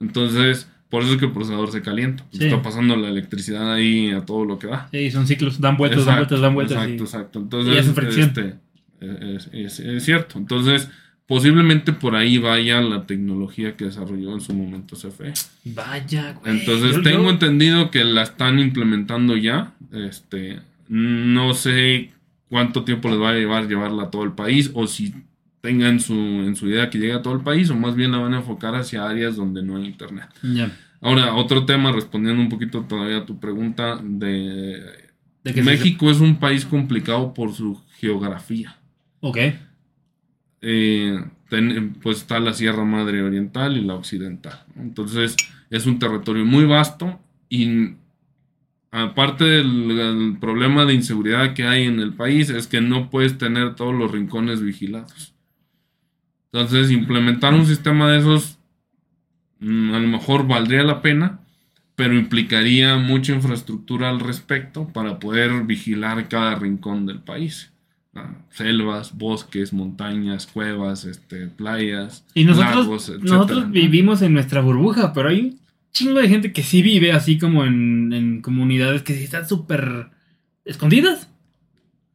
Entonces, por eso es que el procesador se calienta. porque Sí. Está pasando la electricidad ahí a todo lo que da. Sí, son ciclos, dan vueltas, dan vueltas, dan vueltas. Exacto, y- exacto. y Entonces, fricción. este, es, es- es cierto. Entonces, posiblemente por ahí vaya la tecnología que desarrolló en su momento CFE. Vaya, güey. Entonces, Yo- tengo yo- entendido que la están implementando ya. Este, no sé cuánto tiempo les va a llevar llevarla a todo el país o si tengan su, en su idea que llegue a todo el país o más bien la van a enfocar hacia áreas donde no hay internet. Ya. Ahora, otro tema, respondiendo un poquito todavía a tu pregunta de De se- México es un país complicado por su geografía. Ok. Eh, ten- pues está la Sierra Madre Oriental y la Occidental. Entonces es un territorio muy vasto y aparte del, problema de inseguridad que hay en el país, es que no puedes tener todos los rincones vigilados. Entonces, implementar un sistema de esos mm, a lo mejor valdría la pena, pero implicaría mucha infraestructura al respecto para poder vigilar cada rincón del país. Ah, selvas, bosques, montañas, cuevas, este, playas, Y nosotros, lagos, etcétera, nosotros ¿no? vivimos en nuestra burbuja, pero hay chingo de gente que sí vive así como en, en comunidades que sí están súper escondidas.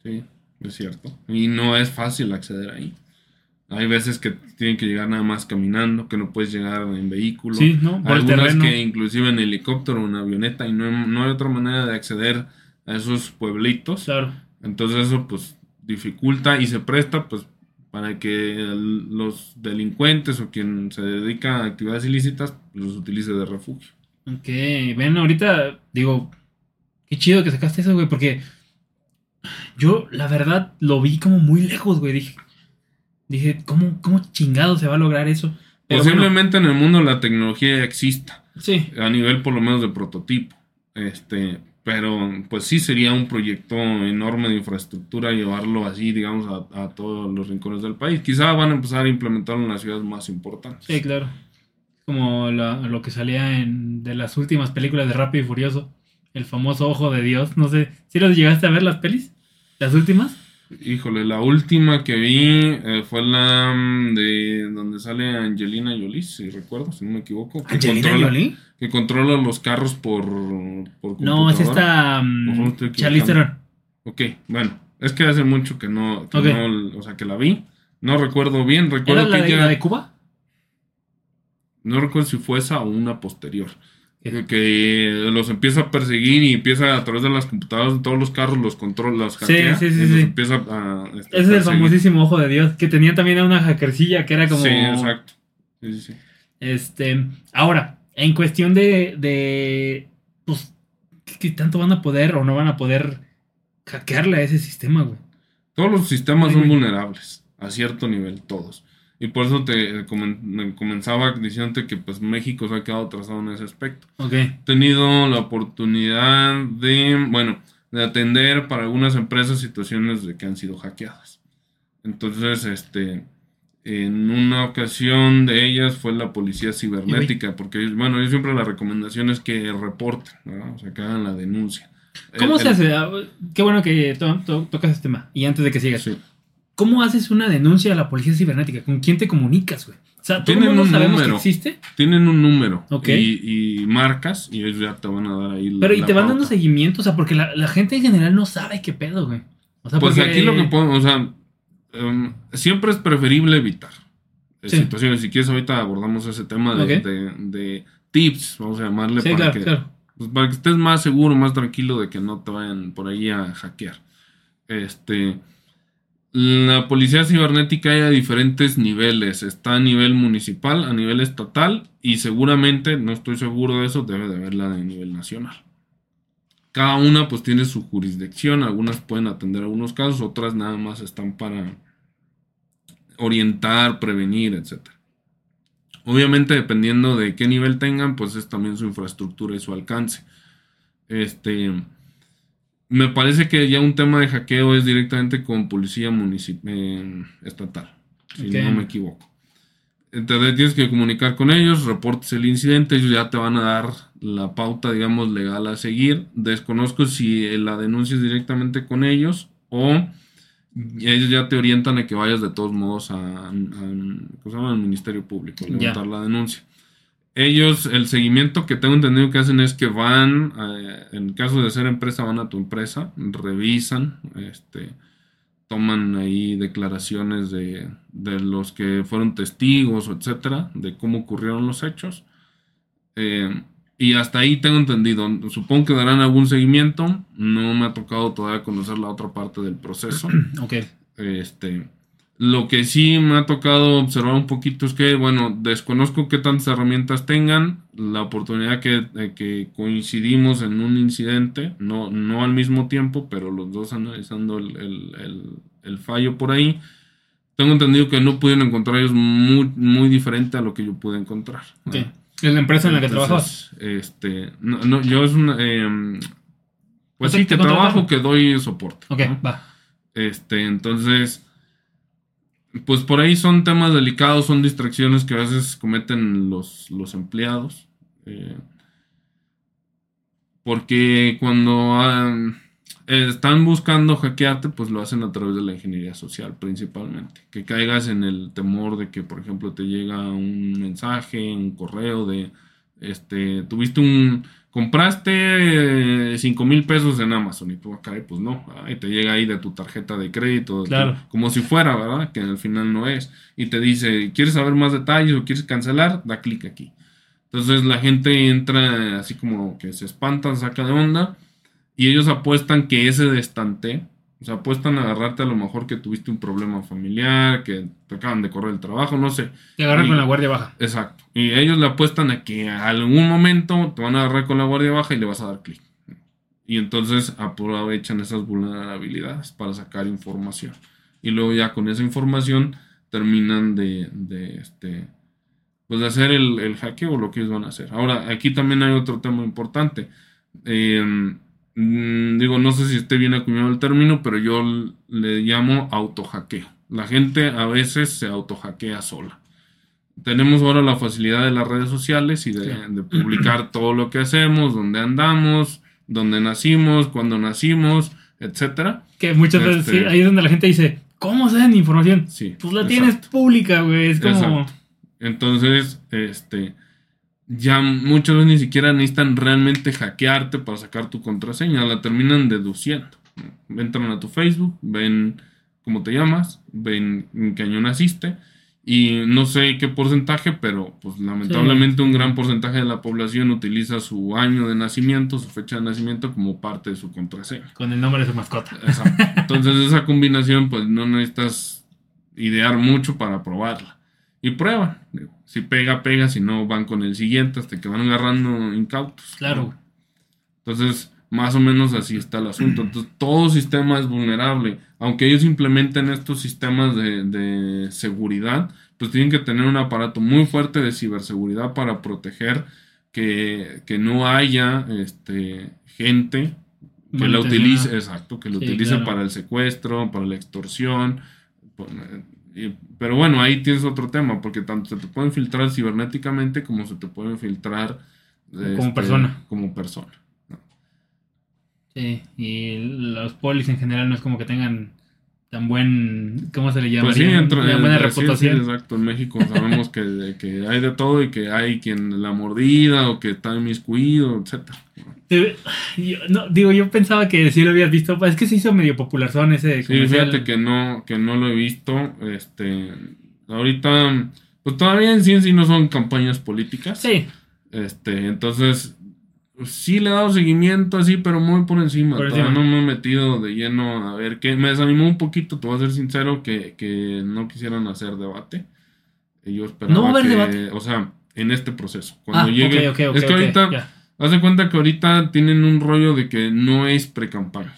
Sí, es cierto. Y no es fácil acceder ahí. Hay veces que tienen que llegar nada más caminando, que no puedes llegar en vehículo. Sí, ¿no? Por Algunas que inclusive en helicóptero o en avioneta y no, no hay otra manera de acceder a esos pueblitos. Claro. Entonces eso pues dificulta y se presta pues para que el- los delincuentes o quien se dedica a actividades ilícitas los utilice de refugio. Ok, ven, ahorita digo, qué chido que sacaste eso, güey, porque yo la verdad lo vi como muy lejos, güey. Dije, dije, ¿cómo, cómo chingado se va a lograr eso? Pero bueno, Posiblemente en el mundo la tecnología exista. sí, a nivel por lo menos de prototipo. Este, pero pues sí sería un proyecto enorme de infraestructura llevarlo así, digamos, a, todos los rincones del país. Quizá van a empezar a implementarlo en las ciudades más importantes. sí, claro. Como la- lo que salía en de las últimas películas de Rápido y Furioso, el famoso Ojo de Dios. No sé, ¿sí los llegaste a ver las pelis? ¿Las últimas? Híjole, la última que vi eh, fue la mm, de donde sale Angelina Jolie, si recuerdo, si no me equivoco. Que ¿Angelina controla, Jolie? Que controla los carros por, por No, es esta um, Charlize. Theron. Ok, bueno, es que hace mucho que no, que no, o sea, que la vi. No recuerdo bien, recuerdo ¿Era la que de, ella- la de Cuba? No recuerdo si fue esa o una posterior. Que, que los empieza a perseguir y empieza a través de las computadoras de todos los carros, los controla, los Sí, hackea. sí, sí, y los sí. empieza a. este, Ese es el famosísimo Ojo de Dios, que tenía también a una hackercilla que era como... Sí, exacto. Sí, sí, sí. Este, ahora, en cuestión de, de pues, ¿qué, qué tanto van a poder o no van a poder hackearle a ese sistema, güey? Todos los sistemas Ay, son güey. vulnerables, a cierto nivel, todos. Y por eso te comen- comenzaba diciéndote que pues México se ha quedado atrasado en ese aspecto. Ok, He tenido la oportunidad de, bueno, de atender para algunas empresas situaciones de que han sido hackeadas. Entonces, este, en una ocasión de ellas fue la policía cibernética, porque, bueno, yo siempre la recomendación es que reporten, ¿verdad? o sea, que hagan la denuncia. ¿cómo El- se hace? Ah, Qué bueno que to- to- tocas este tema. Y antes de que sigas, Sí. ¿Cómo haces una denuncia a la policía cibernética? ¿Con quién te comunicas, güey? O sea, todo el Tienen mundo sabemos número. que existe, Tienen un número Ok. y, y marcas y ellos ya te van a dar ahí la- pero y la te van dando seguimiento, o sea, porque la, la gente en general no sabe qué pedo, güey. O sea, Pues porque- aquí lo que podemos, o sea, em, siempre es preferible evitar eh, Sí. situaciones. Si quieres, ahorita abordamos ese tema de, de- de tips, vamos a llamarle, Sí, para, claro, que, claro. pues, para que estés más seguro, más tranquilo de que no te vayan por ahí a hackear. Este, la policía cibernética hay a diferentes niveles. Está a nivel municipal, a nivel estatal y seguramente, no estoy seguro de eso, debe de haberla de nivel nacional. Cada una pues tiene su jurisdicción, algunas pueden atender algunos casos, otras nada más están para orientar, prevenir, etc. Obviamente dependiendo de qué nivel tengan, pues es también su infraestructura y su alcance. Este, me parece que ya un tema de hackeo es directamente con policía eh, estatal, si no me equivoco. Entonces tienes que comunicar con ellos, reportes el incidente, ellos ya te van a dar la pauta, digamos, legal a seguir. Desconozco si eh, la denuncia es directamente con ellos o ellos ya te orientan a que vayas de todos modos a, a- al Ministerio Público, a levantar la denuncia. Ellos, el seguimiento que tengo entendido que hacen es que van, eh, en caso de ser empresa, van a tu empresa, revisan, este, toman ahí declaraciones de, de los que fueron testigos, etcétera, de cómo ocurrieron los hechos. Eh, y hasta ahí tengo entendido. Supongo que darán algún seguimiento. No me ha tocado todavía conocer la otra parte del proceso. Ok. Este, lo que sí me ha tocado observar un poquito es que, bueno, desconozco qué tantas herramientas tengan. La oportunidad que, que coincidimos en un incidente, no, no al mismo tiempo, pero los dos analizando el, el- el- el fallo por ahí. Tengo entendido que no pudieron encontrar ellos muy, muy diferente a lo que yo pude encontrar. Ok. Es la empresa en la que trabajabas. Este, no, no, yo es una, em, Pues sí, te que trabajo, que doy soporte. Ok, ¿no? va. Este, entonces, pues por ahí son temas delicados, son distracciones que a veces cometen los, los empleados. eh, porque cuando ah, están buscando hackearte, pues lo hacen a través de la ingeniería social principalmente. Que caigas en el temor de que, por ejemplo, te llega un mensaje, un correo de, este, tuviste un, compraste 5 mil pesos en Amazon y tú acá, pues no, y te llega ahí de tu tarjeta de crédito, tu- Claro. como si fuera, ¿verdad? Que al final no es. Y te dice, ¿quieres saber más detalles o quieres cancelar? Da clic aquí. Entonces la gente entra así como que se espanta, saca de onda y ellos apuestan que ese destante, o sea, apuestan a agarrarte a lo mejor que tuviste un problema familiar, que te acaban de correr el trabajo, no sé. Te agarran Y- con la guardia baja. Exacto. Y ellos le apuestan a que a algún momento te van a agarrar con la guardia baja y le vas a dar clic. Y entonces aprovechan esas vulnerabilidades para sacar información. Y luego ya con esa información terminan de, de, este pues de hacer el, el hackeo o lo que ellos van a hacer. Ahora, aquí también hay otro tema importante. Eh, mm, digo, no sé si esté bien acuñado el término, pero yo le llamo autohackeo. La gente a veces se autohackea sola. Tenemos ahora la facilidad de las redes sociales y de, Sí. de publicar todo lo que hacemos, dónde andamos, dónde nacimos, cuándo nacimos, etcétera. Que muchas veces Este- sí, ahí es donde la gente dice, ¿cómo saben información? Sí. Pues la exacto. tienes pública, güey. Es como. Exacto. Entonces, este, ya muchas veces ni siquiera necesitan realmente hackearte para sacar tu contraseña, la terminan deduciendo. Entran a tu Facebook, ven cómo te llamas, ven en qué año naciste y no sé qué porcentaje, pero pues lamentablemente un gran porcentaje de la población utiliza su año de nacimiento, su fecha de nacimiento como parte de su contraseña. Con el nombre de su mascota. Exacto. Entonces esa combinación pues no necesitas idear mucho para probarla. Y prueban. Si pega, pega, si no van con el siguiente hasta que van agarrando incautos. Claro. Entonces, más o menos así está el asunto. Entonces, todo sistema es vulnerable. Aunque ellos implementen estos sistemas de, de seguridad, pues tienen que tener un aparato muy fuerte de ciberseguridad para proteger que, que no haya este, gente que la utilice, exacto, que lo Sí, utilice claro. para el secuestro, para la extorsión. Y- pero bueno, ahí tienes otro tema, porque tanto se te pueden filtrar cibernéticamente como se te pueden filtrar este, persona. Como persona. Sí, y los polis en general no es como que tengan tan buen. ¿Cómo se le llama? Pues sí, entra- Una buena sí, sí, reputación. exacto. En México sabemos que, que hay de todo y que hay quien la mordida o que está inmiscuido. Te- yo- no, digo, yo pensaba que sí lo habías visto. Es que se hizo medio popular son ese. Sí, comercial. fíjate que no, que no lo he visto. Este, ahorita, pues todavía en sí en sí no son campañas políticas. Sí, Este, entonces, sí le he dado seguimiento así, pero muy por encima. Por encima. no me he metido de lleno a ver qué. Me desanimó un poquito, te voy a ser sincero, que, que no quisieran hacer debate. Y Yo esperaba No va a haber que, debate. o sea, en este proceso. Cuando ah, llegue. ok, ok, ok, es que ahorita, haz de cuenta que ahorita tienen un rollo de que no es pre-campaña.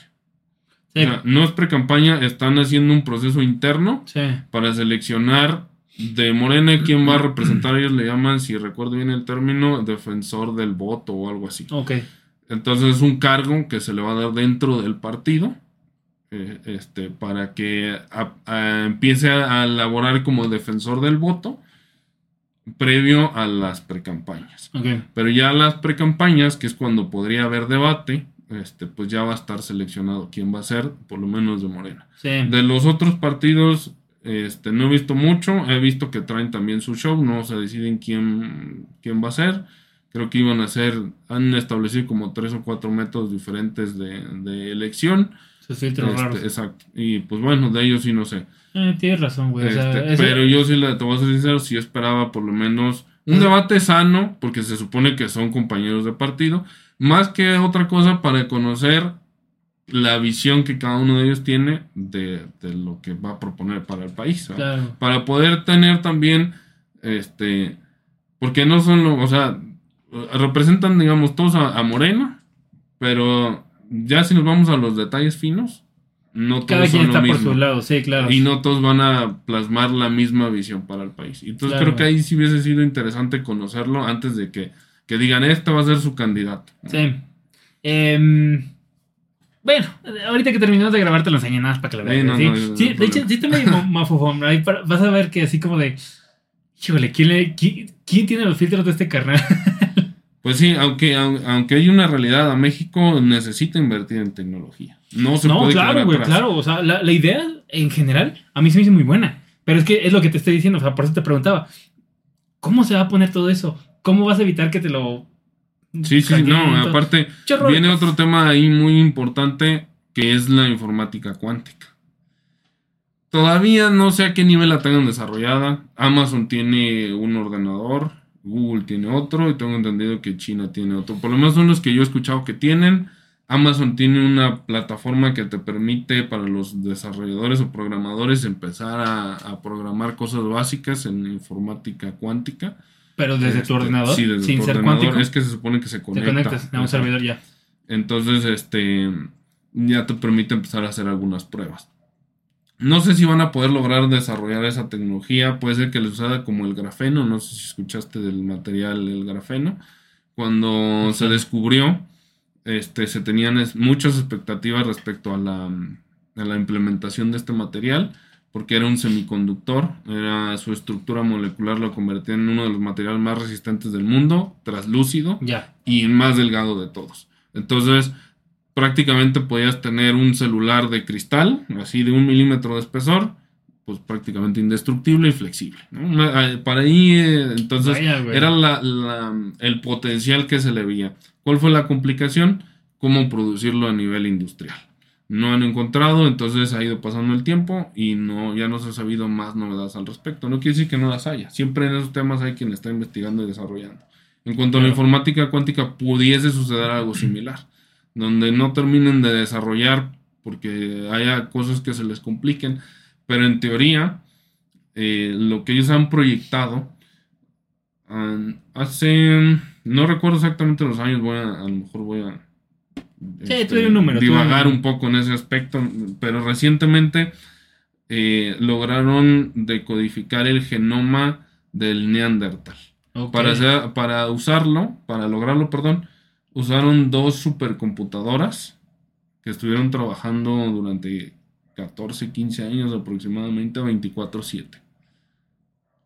Sí, O sea, no es pre-campaña, están haciendo un proceso interno sí. para seleccionar de Morena quién va a representar. Ellos le llaman, si recuerdo bien el término, defensor del voto o algo así. Ok. Entonces es un cargo que se le va a dar dentro del partido. eh, este, para que a- a- empiece a, elaborar como defensor del voto previo a las precampañas. Ok. Pero ya las precampañas, que es cuando podría haber debate, este, pues ya va a estar seleccionado quién va a ser, por lo menos de Morena. Sí. De los otros partidos, este, no he visto mucho. He visto que traen también su show. No se deciden quién, quién va a ser. Creo que iban a ser, han establecido como tres o cuatro métodos diferentes de, de elección. Sus filtros Este, raros. exacto. Y pues bueno, de ellos sí no sé. Eh, tienes razón, güey. o sea, Este, ese- pero yo sí, te voy a ser sincero, sí esperaba por lo menos un debate sano, porque se supone que son compañeros de partido, más que otra cosa para conocer la visión que cada uno de ellos tiene de, de lo que va a proponer para el país. Claro. Para poder tener también, este, porque no son, lo- o sea, representan, digamos, todos a, a Morena, pero ya si nos vamos a los detalles finos, no todos Cada quien son lo está por mismo. su lado, sí, claro. Y no todos van a plasmar la misma visión para el país. Entonces Claro. creo que ahí sí hubiese sido interesante conocerlo antes de que, que digan, este va a ser su candidato. Sí. Em, Bueno, ahorita que terminamos de grabar te lo enseñé nada más para que lo veas. Sí, no, Sí, no, no, Sí, no de hecho, sí está medio mafofón. Ahí Vas a ver que así como de. Híjole, ¿quién, le, quién, quién tiene los filtros de este carnal? Pues sí, aunque, au- aunque hay una realidad, a México necesita invertir en tecnología. No se no, puede claro, güey, claro. O sea, la, la idea en general a mí se me hizo muy buena. Pero es que es lo que te estoy diciendo. O sea, por eso te preguntaba. ¿Cómo se va a poner todo eso? ¿Cómo vas a evitar que te lo. Sí, sí, no, aparte viene otro tema ahí muy importante que es la informática cuántica. Todavía no sé a qué nivel la tengan desarrollada. Amazon tiene un ordenador, Google tiene otro y tengo entendido que China tiene otro. Por lo menos son los que yo he escuchado que tienen. Amazon tiene una plataforma que te permite para los desarrolladores o programadores empezar a, a programar cosas básicas en informática cuántica. Pero desde Este, tu ordenador, sí, desde sin tu ser ordenador. cuántico, Es que se supone que se te conecta. conectas a un servidor ya. Entonces, este, ya te permite empezar a hacer algunas pruebas. No sé si van a poder lograr desarrollar esa tecnología. Puede ser que les suceda como el grafeno. No sé si escuchaste del material el grafeno. Cuando se descubrió, este, se tenían es- muchas expectativas respecto a la, a la implementación de este material, porque era un semiconductor, era su estructura molecular lo convertía en uno de los materiales más resistentes del mundo, traslúcido y más delgado de todos. Entonces, prácticamente podías tener un celular de cristal, así de un milímetro de espesor, pues prácticamente indestructible y flexible. Para ahí, eh, entonces, Vaya, era la- la- el potencial que se le veía. ¿Cuál fue la complicación? Cómo producirlo a nivel industrial. No han encontrado, entonces ha ido pasando el tiempo y no, ya no se ha sabido más novedades al respecto. No quiere decir que no las haya. Siempre en esos temas hay quien está investigando y desarrollando. En cuanto a la informática cuántica, pudiese suceder algo similar, donde no terminen de desarrollar porque haya cosas que se les compliquen, pero en teoría, eh, lo que ellos han proyectado hace, no recuerdo exactamente los años, voy a, a lo mejor voy a este, tú di un número, un divagar número. un poco en ese aspecto, pero recientemente eh, lograron decodificar el genoma del Neandertal. Para, hacer- para usarlo, para lograrlo, perdón, usaron dos supercomputadoras que estuvieron trabajando durante 14, 15 años aproximadamente, 24/7.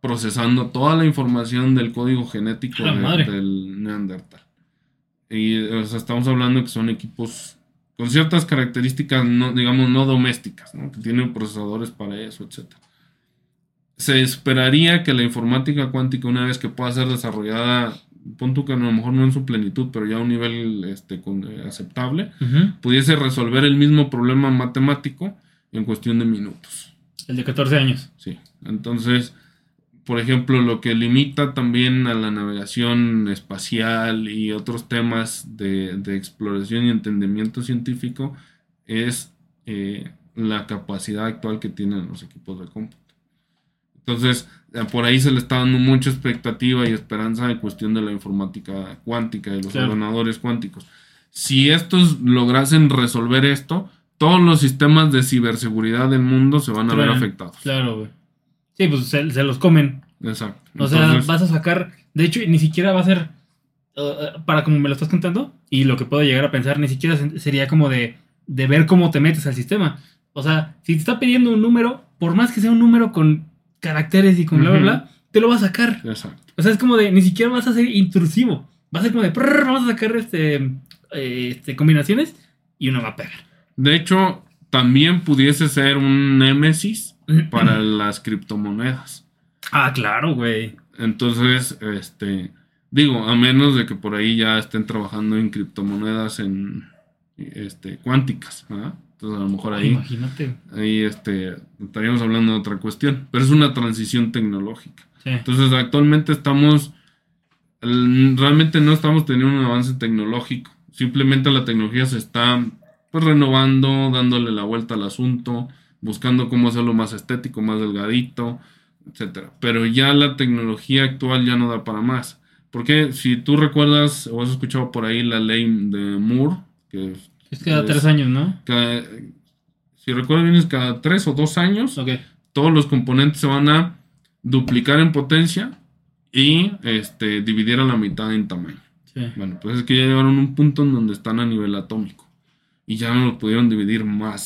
Procesando toda la información del código genético del Neandertal. Y o sea, estamos hablando que son equipos con ciertas características, no, digamos, no domésticas, ¿no? que tienen procesadores para eso, etcétera se esperaría que la informática cuántica, una vez que pueda ser desarrollada, pon tú que a lo mejor no en su plenitud, pero ya a un nivel este, con- eh, aceptable, Ujú. pudiese resolver el mismo problema matemático en cuestión de minutos. El de 14 años. Sí. Entonces, por ejemplo, lo que limita también a la navegación espacial y otros temas de, de exploración y entendimiento científico es eh, la capacidad actual que tienen los equipos de cómputo. Entonces, eh, por ahí se le está dando mucha expectativa y esperanza en cuestión de la informática cuántica y los Claro. ordenadores cuánticos. Si estos lograsen resolver esto, todos los sistemas de ciberseguridad del mundo se van a ver afectados. Claro, güey. Sí, pues se, se los comen. Exacto. O sea, Entonces, vas a sacar. De hecho, ni siquiera va a ser. uh, para como me lo estás contando, y lo que puedo llegar a pensar, ni siquiera se- sería como de, de ver cómo te metes al sistema. O sea, si te está pidiendo un número, por más que sea un número con caracteres y con bla, bla, bla, te lo va a sacar. Exacto. O sea, es como de, ni siquiera vas a ser intrusivo. Va a ser como de, prrr, vamos a sacar este, eh, este, combinaciones y uno va a pegar. De hecho, también pudiese ser un némesis para las criptomonedas. Ah, claro, güey. Entonces, este, digo, a menos de que por ahí ya estén trabajando en criptomonedas en, este, cuánticas, ¿verdad? Entonces, a lo mejor ahí, Imagínate. ahí, este, estaríamos hablando de otra cuestión. Pero es una transición tecnológica. Sí. Entonces, actualmente estamos, realmente no estamos teniendo un avance tecnológico. Simplemente la tecnología se está, pues, renovando, dándole la vuelta al asunto, buscando cómo hacerlo más estético, más delgadito, etcétera. Pero ya la tecnología actual ya no da para más. Porque si tú recuerdas o has escuchado por ahí la ley de Moore, que Es cada Es- tres años, ¿no? cada- si recuerdas bien es cada tres o dos años, Ok. todos los componentes se van a duplicar en potencia y este, dividir a la mitad en tamaño. Sí. Bueno, pues es que ya llegaron a un punto en donde están a nivel atómico. y ya no lo pudieron dividir más,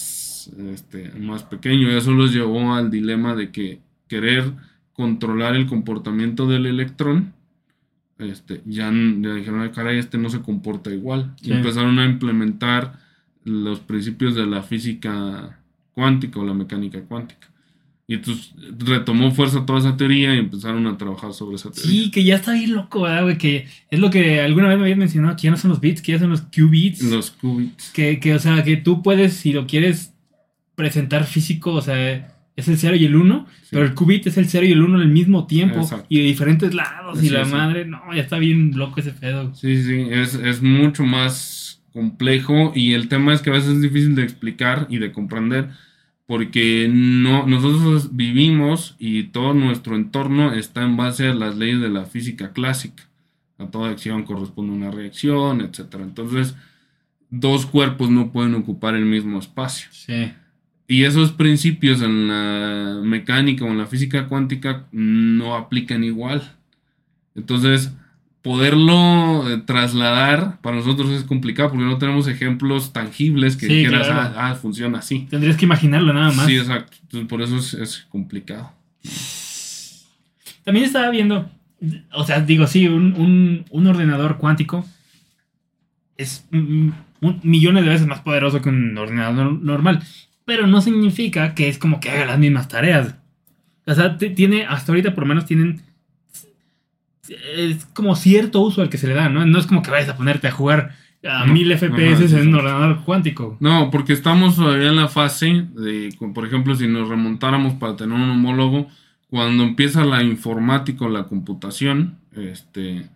este, más pequeño. Y eso los llevó al dilema de que querer controlar el comportamiento del electrón, este, ya, ya dijeron, caray, este no se comporta igual. Y Sí. empezaron a implementar los principios de la física cuántica o la mecánica cuántica. Y entonces retomó fuerza toda esa teoría y empezaron a trabajar sobre esa teoría. Sí, que ya está bien loco, ¿verdad, güey? Que es lo que alguna vez me habías mencionado, que ya no son los bits, que ya son los qubits. Los qubits. Que, que, o sea, que tú puedes, si lo quieres presentar físico, o sea, es el 0 y el 1, Sí. pero el qubit es el 0 y el 1 al mismo tiempo Exacto. y de diferentes lados y la sí. madre, no, ya está bien loco ese pedo. Sí, sí, es, es mucho más complejo y el tema es que a veces es difícil de explicar y de comprender porque no, nosotros vivimos y todo nuestro entorno está en base a las leyes de la física clásica. A toda acción corresponde una reacción, etcétera. Entonces, dos cuerpos no pueden ocupar el mismo espacio. Sí. Y esos principios en la mecánica o en la física cuántica no aplican igual. Entonces, poderlo eh, trasladar para nosotros es complicado porque no tenemos ejemplos tangibles que Sí, dijeras, claro. ah, ah, funciona así. Tendrías que imaginarlo nada más. Sí, exacto. Entonces, por eso es, es complicado. También estaba viendo, o sea, digo, sí, un, un- un ordenador cuántico es mm, un millones de veces más poderoso que un ordenador normal, pero no significa que es como que haga las mismas tareas. O sea, tiene, hasta ahorita por lo menos tienen, es como cierto uso al que se le da, ¿no? No es como que vayas a ponerte a jugar a No, 1000 ajá, FPS en un ordenador cuántico. No, porque estamos todavía en la fase de, por ejemplo, si nos remontáramos para tener un homólogo, cuando empieza la informática o la computación, este,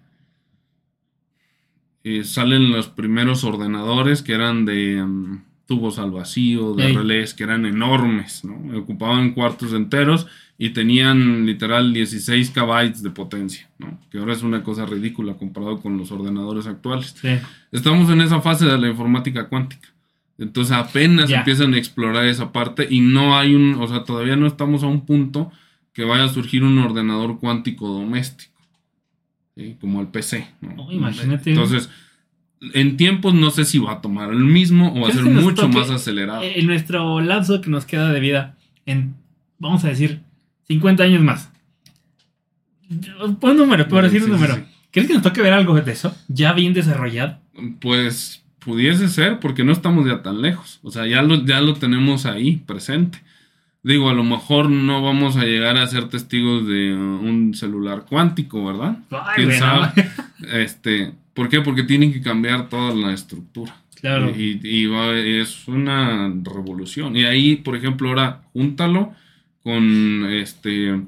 eh, salen los primeros ordenadores que eran de mm, tubos al vacío, de Ey. relés, que eran enormes, ¿no? Ocupaban cuartos enteros y tenían literal 16 kbytes de potencia, ¿no? Que ahora es una cosa ridícula comparado con los ordenadores actuales. Sí. Estamos en esa fase de la informática cuántica. Entonces apenas Ya. empiezan a explorar esa parte y no hay un, o sea, todavía no estamos a un punto que vaya a surgir un ordenador cuántico doméstico, ¿sí? como el PC. ¿no? Oh, imagínate. Entonces, en tiempos no sé si va a tomar el mismo o va a ¿Crees ser mucho toque- más acelerado. En nuestro lapso que nos queda de vida, en, vamos a decir, 50 años más. Pon número, por decir Sí, un número. sí. ¿Crees que nos toque ver algo de eso? Ya bien desarrollado. Pues pudiese ser, porque no estamos ya tan lejos. O sea, ya lo, ya lo tenemos ahí, presente. Digo, a lo mejor no vamos a llegar a ser testigos de un celular cuántico, ¿verdad? Ay, ¿Quién sabe? Este, ¿Por qué? Porque tienen que cambiar toda la estructura. Claro. Y, y va- es una revolución. Y ahí, por ejemplo, ahora júntalo con este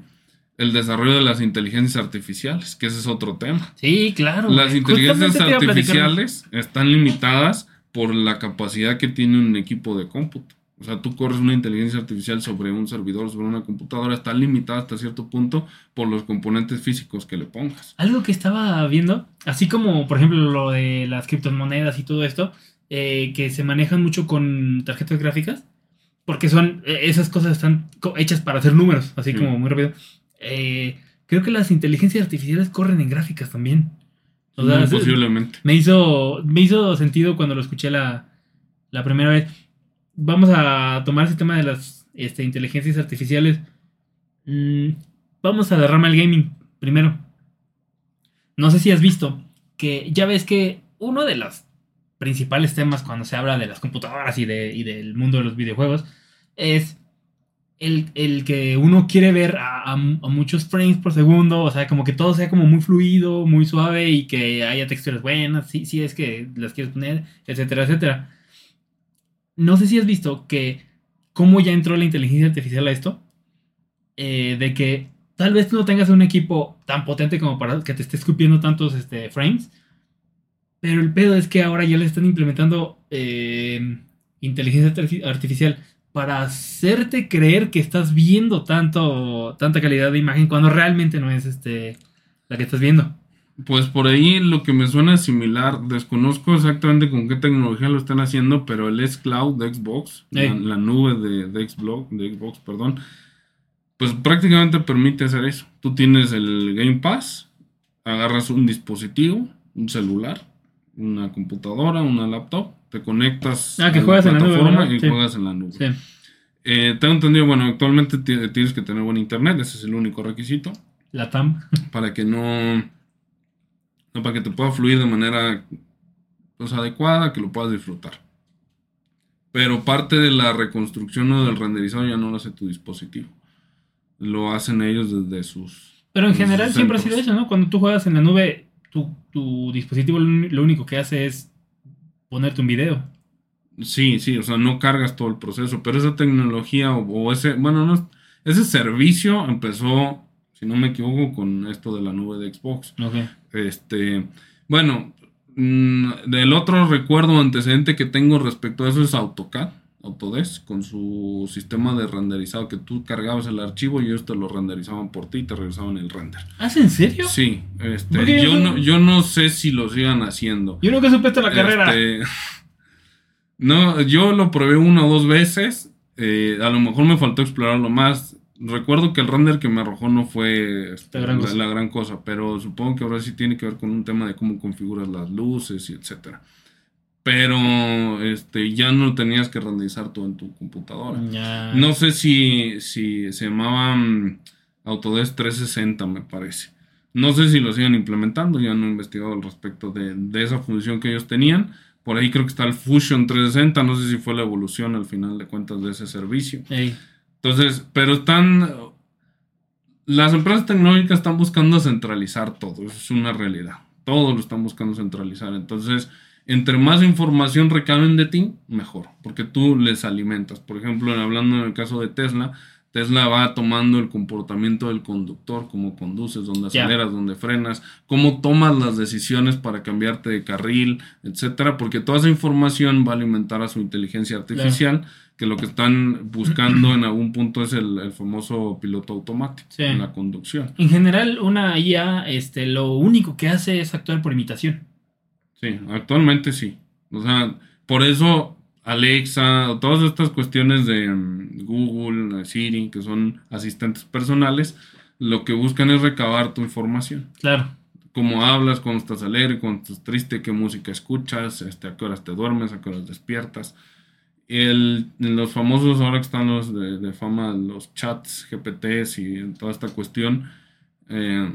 el desarrollo de las inteligencias artificiales, que ese es otro tema. Sí, claro. Las inteligencias artificiales están limitadas por la capacidad que tiene un equipo de cómputo. O sea, tú corres una inteligencia artificial sobre un servidor, sobre una computadora, está limitada hasta cierto punto por los componentes físicos que le pongas. Algo que estaba viendo, así como por ejemplo lo de las criptomonedas y todo esto, eh, que se manejan mucho con tarjetas gráficas, porque son, eh, esas cosas están hechas para hacer números, así Sí. como muy rápido. Eh, creo que las inteligencias artificiales corren en gráficas también. O sea, posiblemente. me hizo, me hizo sentido cuando lo escuché la, la primera vez. Vamos a tomar ese tema de las este, inteligencias artificiales. Mm, vamos a derramar el gaming primero. No sé si has visto que ya ves que uno de los principales temas cuando se habla de las computadoras y, de, y del mundo de los videojuegos es el, que uno quiere ver a muchos frames por segundo, o sea, como que todo sea como muy fluido, muy suave y que haya texturas buenas, si, si es que las quieres poner, etcétera, etcétera. No sé si has visto que cómo ya entró la inteligencia artificial a esto, eh, de que tal vez tú no tengas un equipo tan potente como para que te esté escupiendo tantos este, frames, pero el pedo es que ahora ya le están implementando eh, inteligencia artifi- artificial para hacerte creer que estás viendo tanto tanta calidad de imagen cuando realmente no es este la que estás viendo. Pues por ahí lo que me suena similar, desconozco exactamente con qué tecnología lo están haciendo, pero el S-Cloud de Xbox, la, nube de, de Xbox, de Xbox, perdón, pues prácticamente permite hacer eso. Tú tienes el Game Pass, agarras un dispositivo, un celular, una computadora, una laptop, te conectas Ah, que a juegas en la nube, y Sí. juegas en la nube. Sí. Eh, tengo entendido, bueno, actualmente ti- tienes que tener buen internet, ese es el único requisito, La TAM. para que no, para que te pueda fluir de manera pues, adecuada, que lo puedas disfrutar. Pero parte de la reconstrucción o del renderizado ya no lo hace tu dispositivo. Lo hacen ellos desde sus... Pero en general siempre ha sido eso, ¿no? Cuando tú juegas en la nube, tu, tu dispositivo lo único que hace es ponerte un video. Sí, sí, o sea, no cargas todo el proceso, pero esa tecnología o, o ese, bueno, no, es- ese servicio empezó, si no me equivoco, con esto de la nube de Xbox. Ok. Este, bueno, mm, del otro recuerdo antecedente que tengo respecto a eso es AutoCAD, Autodesk, con su sistema de renderizado que tú cargabas el archivo y ellos te lo renderizaban por ti y te regresaban el render. ¿Ah, ¿es en serio? Sí, este, Porque yo no, yo no sé si lo sigan haciendo. Yo nunca en la carrera. Este, no, yo lo probé una o dos veces. eh, a lo mejor me faltó explorarlo más. Recuerdo que el render que me arrojó no fue este, La gran la, cosa. la gran cosa, pero supongo que ahora sí tiene que ver con un tema de cómo configuras las luces y etcétera. Pero este, ya no tenías que renderizar todo en tu computadora. No sé si, si se llamaba mm, Autodesk 360, me parece. No sé si lo siguen implementando, ya no he investigado al respecto de, de esa función que ellos tenían. Por ahí creo que está el Fusion 360, no sé si fue la evolución al final de cuentas de ese servicio. Entonces, pero están... Las empresas tecnológicas están buscando centralizar todo, eso es una realidad. Todo lo están buscando centralizar. Entonces, entre más información recaben de ti, mejor, porque tú les alimentas. Por ejemplo, hablando en el caso de Tesla, Tesla va tomando el comportamiento del conductor, cómo conduces, dónde aceleras, dónde frenas, cómo tomas las decisiones para cambiarte de carril, etcétera, porque toda esa información va a alimentar a su inteligencia artificial, que lo que están buscando en algún punto es el, el famoso piloto automático Sí. en la conducción. En general, una IA, este, lo único que hace es actuar por imitación. Sí, actualmente sí. O sea, por eso Alexa, todas estas cuestiones de mm, Google, Siri, que son asistentes personales, lo que buscan es recabar tu información. Claro. Cómo hablas, cuando estás alegre, cuando estás triste, qué música escuchas, este, a qué horas te duermes, a qué horas despiertas. El, los famosos, ahora que están los de, de fama, los chats, GPTs y toda esta cuestión, eh,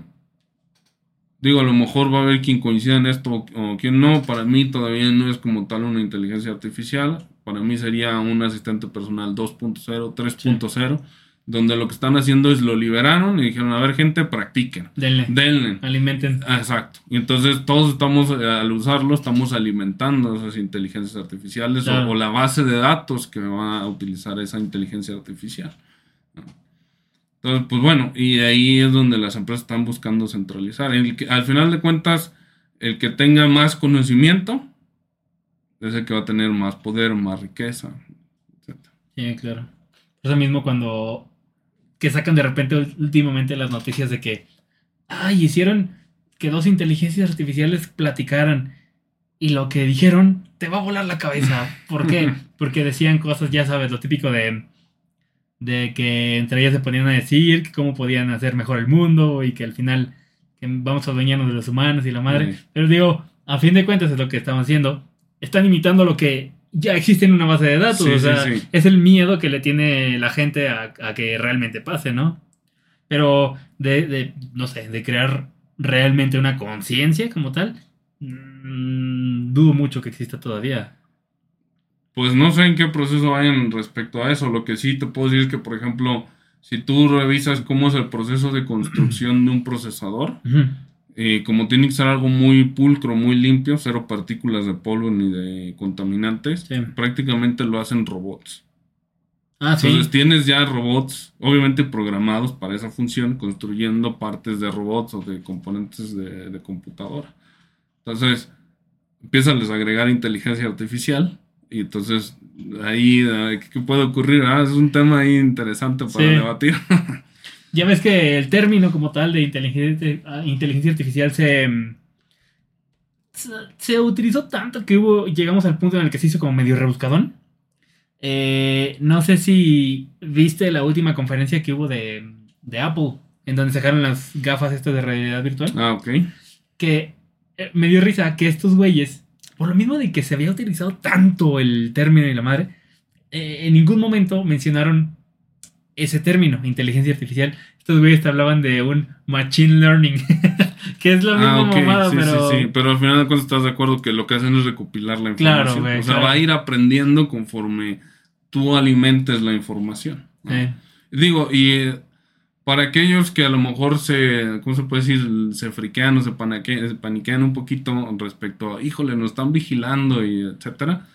digo, a lo mejor va a haber quien coincida en esto o, quien no. Para mí todavía no es como tal una inteligencia artificial. Para mí sería un asistente personal 2.0, 3.0, donde lo que están haciendo es lo liberaron y dijeron, a ver gente, practiquen, Denle. denle. Alimenten. Exacto. Y entonces todos estamos, eh, al usarlo, estamos alimentando esas inteligencias artificiales o- Claro. o, la base de datos que va a utilizar esa inteligencia artificial. Entonces, pues bueno, y ahí es donde las empresas están buscando centralizar. El que- al final de cuentas, el que tenga más conocimiento es el que va a tener más poder, más riqueza, etc. Sí, claro. Eso mismo cuando que sacan de repente últimamente las noticias de que, ay, hicieron que dos inteligencias artificiales platicaran y lo que dijeron te va a volar la cabeza. ¿Por qué? Porque decían cosas, ya sabes, lo típico de de que entre ellas se ponían a decir que cómo podían hacer mejor el mundo y que al final que vamos a adueñarnos de los humanos y la madre. Sí. Pero digo, a fin de cuentas es lo que están haciendo. Están imitando lo que ya existe en una base de datos. Sí, o sea, sí. es el miedo que le tiene la gente a, a que realmente pase, ¿no? Pero de, de, no sé, de crear realmente una conciencia como tal, mm, dudo mucho que exista todavía. Pues no sé en qué proceso vayan respecto a eso. Lo que sí te puedo decir es que, por ejemplo, si tú revisas cómo es el proceso de construcción de un procesador. Eh, como tiene que ser algo muy pulcro, muy limpio, cero partículas de polvo ni de contaminantes, Sí. prácticamente lo hacen robots. Ah, sí. Entonces tienes ya robots, obviamente programados para esa función, construyendo partes de robots o de componentes de, de computadora. Entonces, empiezan a agregar inteligencia artificial y entonces ahí, ah, ¿qué puede ocurrir? Ah, es un tema ahí interesante para Sí. debatir. Ya ves que el término como tal de inteligencia, inteligencia artificial se, se, se utilizó tanto que hubo, llegamos al punto en el que se hizo como medio rebuscadón. Eh, no sé si viste la última conferencia que hubo de, de Apple, en donde sacaron las gafas estas de realidad virtual. ah, ok. Que eh, me dio risa que estos güeyes por lo mismo de que se había utilizado tanto el término y la madre, eh, en ningún momento mencionaron ese término, inteligencia artificial. Estos güeyes te hablaban de un machine learning, que es la misma Ah, ok, mamada, sí, pero... sí, sí. Pero al final de cuentas estás de acuerdo que lo que hacen es recopilar la Claro, información. güey, o sea, claro. va a ir aprendiendo conforme tú alimentes la información. ¿no? Digo, y eh, para aquellos que a lo mejor se, ¿cómo se puede decir? Se friquean o se, panaque- se paniquean un poquito respecto a, híjole, nos están vigilando y etcétera.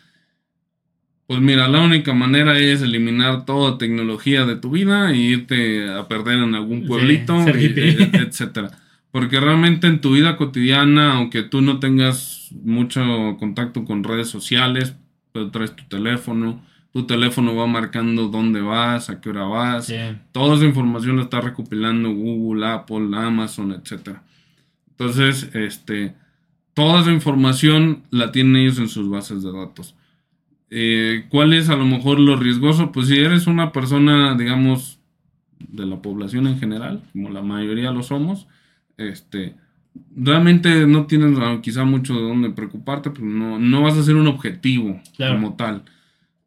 Pues mira, la única manera es eliminar toda tecnología de tu vida y irte a perder en algún Sí, pueblito, y- hippie. e- etcétera. Porque realmente en tu vida cotidiana, aunque tú no tengas mucho contacto con redes sociales, pero traes tu teléfono, tu teléfono va marcando dónde vas, a qué hora vas, sí. Toda esa información la está recopilando Google, Apple, Amazon, etcétera. Entonces, este, toda esa información la tienen ellos en sus bases de datos. Eh, ¿Cuál es a lo mejor lo riesgoso? Pues si eres una persona, digamos, de la población en general, como la mayoría lo somos, este, realmente no tienes ah, quizá mucho de dónde preocuparte, pues no, no vas a ser un objetivo Claro. como tal.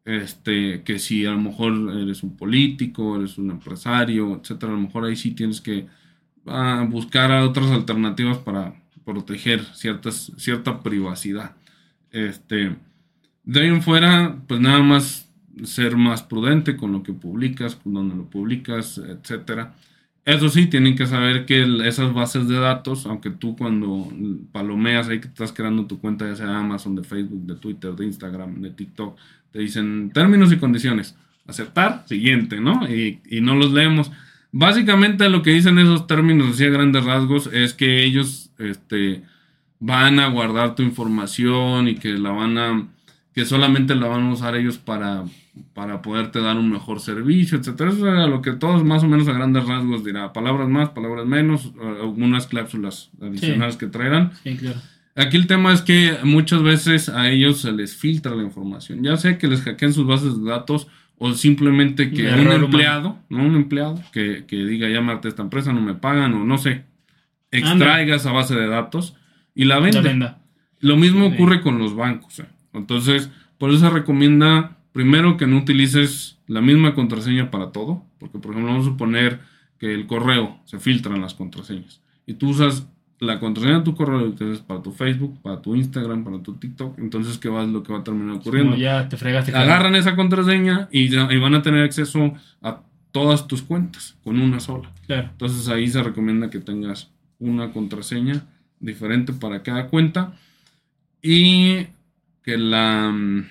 Este, que si a lo mejor eres un político, eres un empresario, etcétera, a lo mejor ahí sí tienes que ah, buscar otras alternativas para proteger ciertas, cierta privacidad. Este, de ahí en fuera, pues nada más ser más prudente con lo que publicas, con donde lo publicas, etcétera. Eso sí, tienen que saber que esas bases de datos, aunque tú cuando palomeas ahí que estás creando tu cuenta, ya sea de Amazon, de Facebook, de Twitter, de Instagram, de TikTok, te dicen términos y condiciones. Aceptar, siguiente, ¿no? Y, y no los leemos. Básicamente lo que dicen esos términos así a grandes rasgos es que ellos este, van a guardar tu información y que la van a que solamente la van a usar ellos para, para poderte dar un mejor servicio, etcétera. Eso es lo que todos más o menos a grandes rasgos dirá. Palabras más, palabras menos, eh, algunas cláusulas adicionales que traerán. Sí, claro. Aquí el tema es que muchas veces a ellos se les filtra la información. Ya sea que les hackeen sus bases de datos o simplemente que un humano. empleado, no un empleado, que, que diga llámate a esta empresa, no me pagan o no sé, extraiga esa base de datos y la venda. Lo mismo Sí. ocurre con los bancos. ¿eh? Entonces, por eso se recomienda primero que no utilices la misma contraseña para todo, porque por ejemplo vamos a suponer que el correo se filtran las contraseñas y tú usas la contraseña de tu correo y utilizas para tu Facebook, para tu Instagram, para tu TikTok, entonces ¿qué va, lo que va a terminar ocurriendo? Como ya te fregaste. Agarran esa contraseña y, ya- y van a tener acceso a todas tus cuentas con una sola. Claro. Entonces ahí se recomienda que tengas una contraseña diferente para cada cuenta y que la, mm,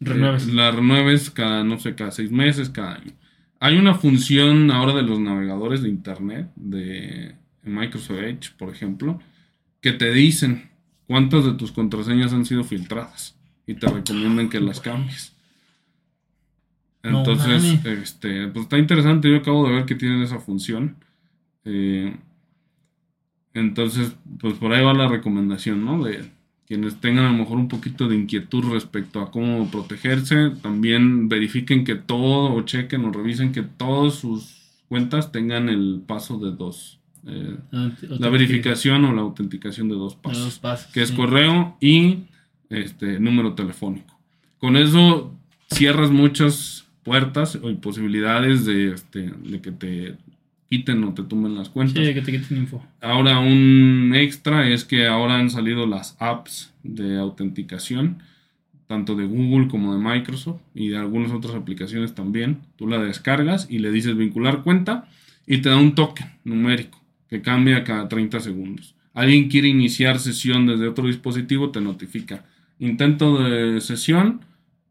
Renueves. eh, la renueves cada, no sé, cada seis meses, cada año. Hay una función ahora de los navegadores de internet, de Microsoft Edge, por ejemplo, que te dicen cuántas de tus contraseñas han sido filtradas y te recomiendan que las cambies. Entonces, este, pues está interesante. Yo acabo de ver que tienen esa función. Eh, entonces, pues por ahí va la recomendación, ¿no? De quienes tengan a lo mejor un poquito de inquietud respecto a cómo protegerse, también verifiquen que todo o chequen o revisen que todas sus cuentas tengan el paso de dos. eh, la verificación o la autenticación de dos pasos Dos pasos. que es sí. correo y este número telefónico. Con eso cierras muchas puertas y posibilidades de, este, de que te quiten o te tumben las cuentas. Sí, que te quiten info. Ahora un extra es que ahora han salido las apps de autenticación, tanto de Google como de Microsoft y de algunas otras aplicaciones también. Tú la descargas y le dices vincular cuenta y te da un token numérico que cambia cada 30 segundos. Alguien quiere iniciar sesión desde otro dispositivo, te notifica. Intento de sesión,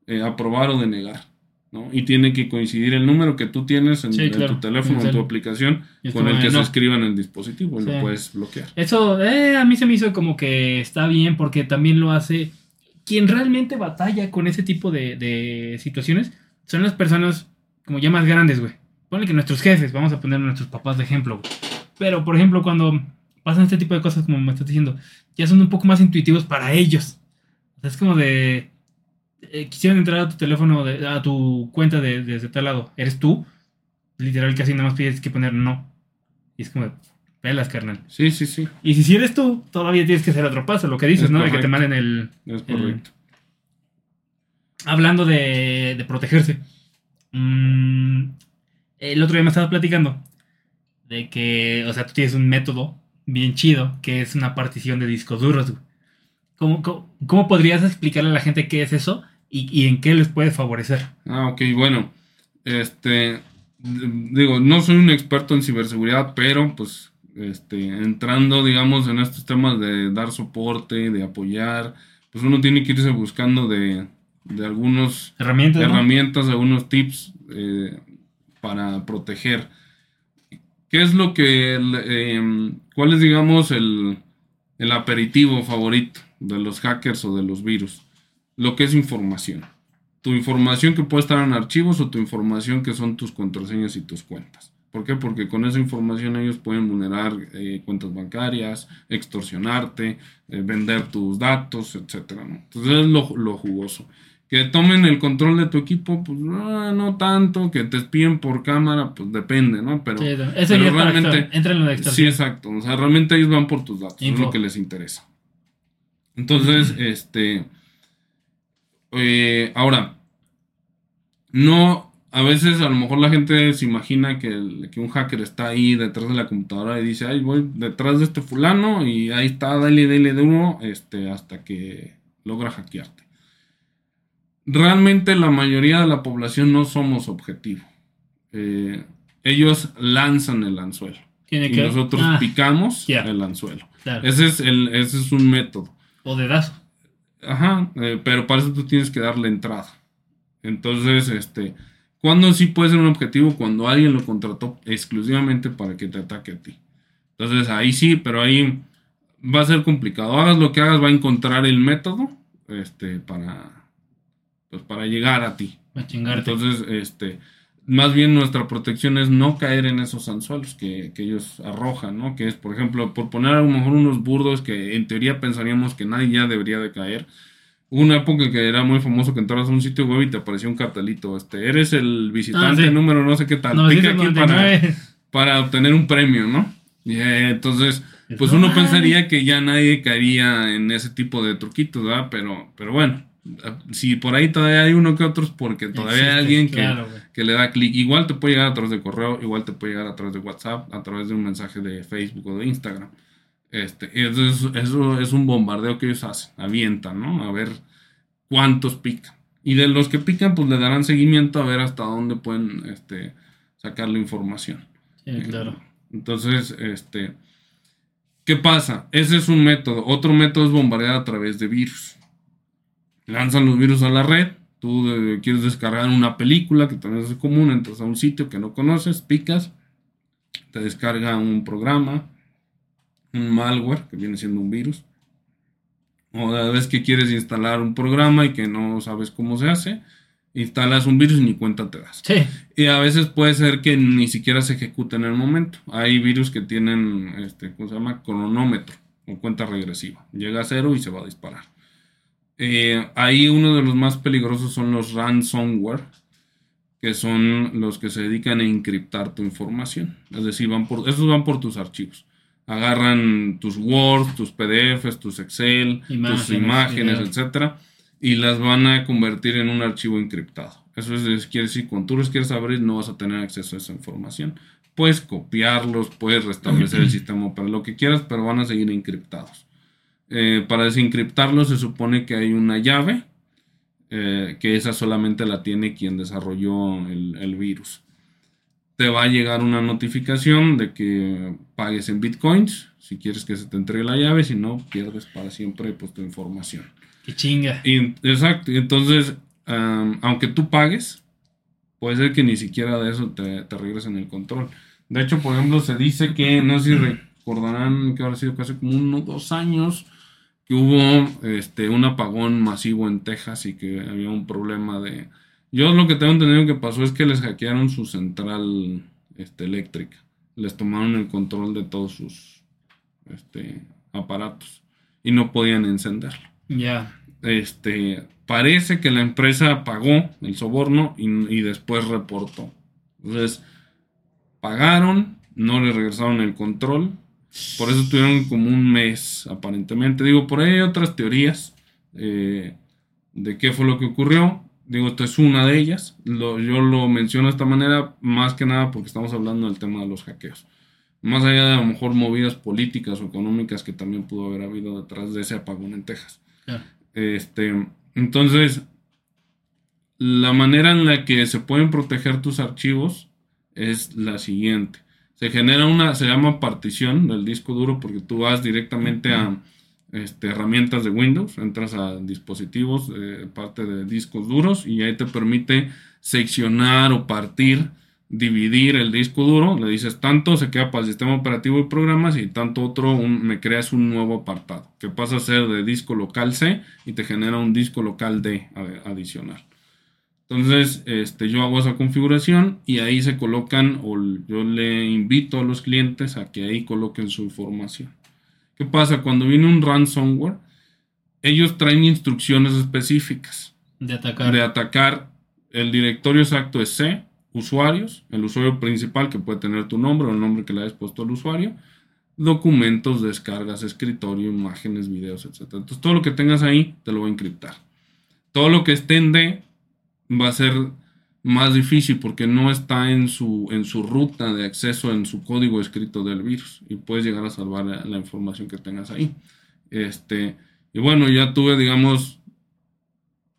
eh, aprobar o denegar. ¿No? Y tiene que coincidir el número que tú tienes en, Sí, en claro. tu teléfono, en En tu aplicación, con el que de, se no. escriba en el dispositivo y Sí. lo puedes bloquear. Eso eh, a mí se me hizo como que está bien porque también lo hace quien realmente batalla con ese tipo de, de situaciones son las personas como ya más grandes, güey. Ponle que nuestros jefes, vamos a poner a nuestros papás de ejemplo, güey. Pero, por ejemplo, cuando pasan este tipo de cosas, como me estás diciendo, ya son un poco más intuitivos para ellos. O sea, es como de... eh, quisieran entrar a tu teléfono, de- a tu cuenta de- desde tal lado. ¿Eres tú? Literal, casi nada más pides que poner no. Y es como de, pelas, carnal. Sí, sí, sí. Y si si eres tú, todavía tienes que hacer otro paso, lo que dices, Es ¿no? De que te manden el... Es el- correcto. Hablando de, de protegerse. mm, el otro día me estabas platicando de que, o sea, tú tienes un método bien chido que es una partición de discos duros. güey. ¿Cómo, cómo, cómo podrías explicarle a la gente qué es eso y, y en qué les puede favorecer? Ah, ok, bueno. Este, digo, no soy un experto en ciberseguridad, pero pues, este, entrando, digamos, en estos temas de dar soporte, de apoyar, pues uno tiene que irse buscando de, de algunos Herramientas. herramientas, algunos tips eh, para proteger. ¿Qué es lo que, el, em, cuál es, digamos, el, el aperitivo favorito de los hackers o de los virus? Lo que es información. Tu información que puede estar en archivos o tu información que son tus contraseñas y tus cuentas. ¿Por qué? Porque con esa información ellos pueden vulnerar eh, cuentas bancarias, extorsionarte, eh, vender tus datos, etcétera, ¿no? Entonces es lo, lo jugoso. Que tomen el control de tu equipo, pues ah, no tanto. Que te espíen por cámara, pues depende, ¿no? Pero, Sí, eso pero es realmente- entra en de sí, exacto. O sea, realmente ellos van por tus datos. Es Info. lo que les interesa. Entonces, este. Eh, ahora, no. A veces a lo mejor la gente se imagina que, el- que un hacker está ahí detrás de la computadora y dice, ay, voy detrás de este fulano y ahí está, dale, dale duro, este, hasta que logra hackearte. Realmente la mayoría de la población no somos objetivo. Eh, ellos lanzan el anzuelo Tiene y que- nosotros Ah, picamos el anzuelo. claro. Ese es, el, ese es un método. O dedazo. Ajá, eh, pero para eso tú tienes que darle entrada. Entonces, este, ¿cuándo sí puede ser un objetivo? Cuando alguien lo contrató exclusivamente para que te ataque a ti. Entonces, ahí sí, pero ahí va a ser complicado. Hagas lo que hagas, va a encontrar el método este, para, pues, para llegar a ti. Va a chingarte. Entonces, este, más bien nuestra protección es no caer en esos anzuelos que, que ellos arrojan, ¿no? Que es, por ejemplo, por poner a lo mejor unos burdos que en teoría pensaríamos que nadie ya debería de caer. Una época que era muy famoso que entrabas a un sitio web y te aparecía un cartelito, este, eres el visitante Ah, sí. número no sé qué tal, pica aquí para, 999. para obtener un premio, ¿no? Y, eh, entonces, pues No uno pensaría que ya nadie caería en ese tipo de truquitos, ¿verdad? Pero, pero bueno, si por ahí todavía hay uno que otros, porque todavía hay alguien que, claro, que le da clic. Igual te puede llegar a través de correo, igual te puede llegar a través de WhatsApp, a través de un mensaje de Facebook o de Instagram. Este, eso, es, eso es un bombardeo que ellos hacen, avientan, ¿no? A ver cuántos pican. Y de los que pican, pues le darán seguimiento a ver hasta dónde pueden este, sacar la información. Sí, claro. Entonces, este, ¿qué pasa? Ese es un método. Otro método es bombardear a través de virus. Lanzan los virus a la red. Tú eh, quieres descargar una película, que también es común, entras a un sitio que no conoces, picas, te descarga un programa, un malware, que viene siendo un virus. O a vez que quieres instalar un programa y que no sabes cómo se hace, instalas un virus y ni cuenta te das. Sí. Y a veces puede ser que ni siquiera se ejecute en el momento. Hay virus que tienen, este, ¿cómo se llama? Cronómetro o cuenta regresiva. Llega a cero y se va a disparar. Eh, ahí uno de los más peligrosos son los ransomware, que son los que se dedican a encriptar tu información. Es decir, van por, esos van por tus archivos. Agarran tus Word, tus PDFs, tus Excel, Imágenes, tus imágenes, videos. etcétera, y las van a convertir en un archivo encriptado. Eso es, es- quiere decir, cuando tú los quieres abrir, no vas a tener acceso a esa información. Puedes copiarlos, puedes restablecer el sistema para lo que quieras, pero van a seguir encriptados. Eh, para desencriptarlos se supone que hay una llave, eh, que esa solamente la tiene quien desarrolló el, el virus. Te va a llegar una notificación de que pagues en bitcoins, si quieres que se te entregue la llave, si no, pierdes para siempre pues, tu información. Qué chinga. Y, exacto, entonces, aunque tú pagues, puede ser que ni siquiera de eso te, te regresen el control. De hecho, por ejemplo, se dice que, no sé si recordarán que habrá sido casi como uno o dos años, hubo este, un apagón masivo en Texas y que había un problema de... Yo lo que tengo entendido que pasó es que les hackearon su central este, eléctrica. Les tomaron el control de todos sus este, aparatos y no podían encenderlo Ya. este, parece que la empresa pagó el soborno y, y después reportó. Entonces, pagaron, no le regresaron el control Por eso tuvieron como un mes, aparentemente. Digo, por ahí hay otras teorías eh, de qué fue lo que ocurrió. Digo, esta es una de ellas. yo lo menciono de esta manera más que nada porque estamos hablando del tema de los hackeos. Más allá de a lo mejor movidas políticas o económicas que también pudo haber habido detrás de ese apagón en Texas. Este, entonces, la manera en la que se pueden proteger tus archivos es la siguiente. Se genera una, se llama partición del disco duro porque tú vas directamente a este, herramientas de Windows, entras a dispositivos, eh, parte de discos duros y ahí te permite seccionar o partir, dividir el disco duro. Le dices tanto se queda para el sistema operativo y programas y tanto otro me creas un nuevo apartado que pasa a ser de disco local C y te genera un disco local D adicional. Entonces, este, yo hago esa configuración y ahí se colocan, o yo le invito a los clientes a que ahí coloquen su información. ¿Qué pasa? Cuando viene un ransomware, ellos traen instrucciones específicas. De atacar. De atacar. El directorio exacto es C, usuarios, el usuario principal que puede tener tu nombre o el nombre que le hayas puesto al usuario, documentos, descargas, escritorio, imágenes, videos, etc. Entonces todo lo que tengas ahí te lo va a encriptar. Todo lo que esté en D va a ser más difícil porque no está en su, en su ruta de acceso, en su código escrito del virus y puedes llegar a salvar la, información que tengas ahí. Este, y bueno, ya tuve, digamos,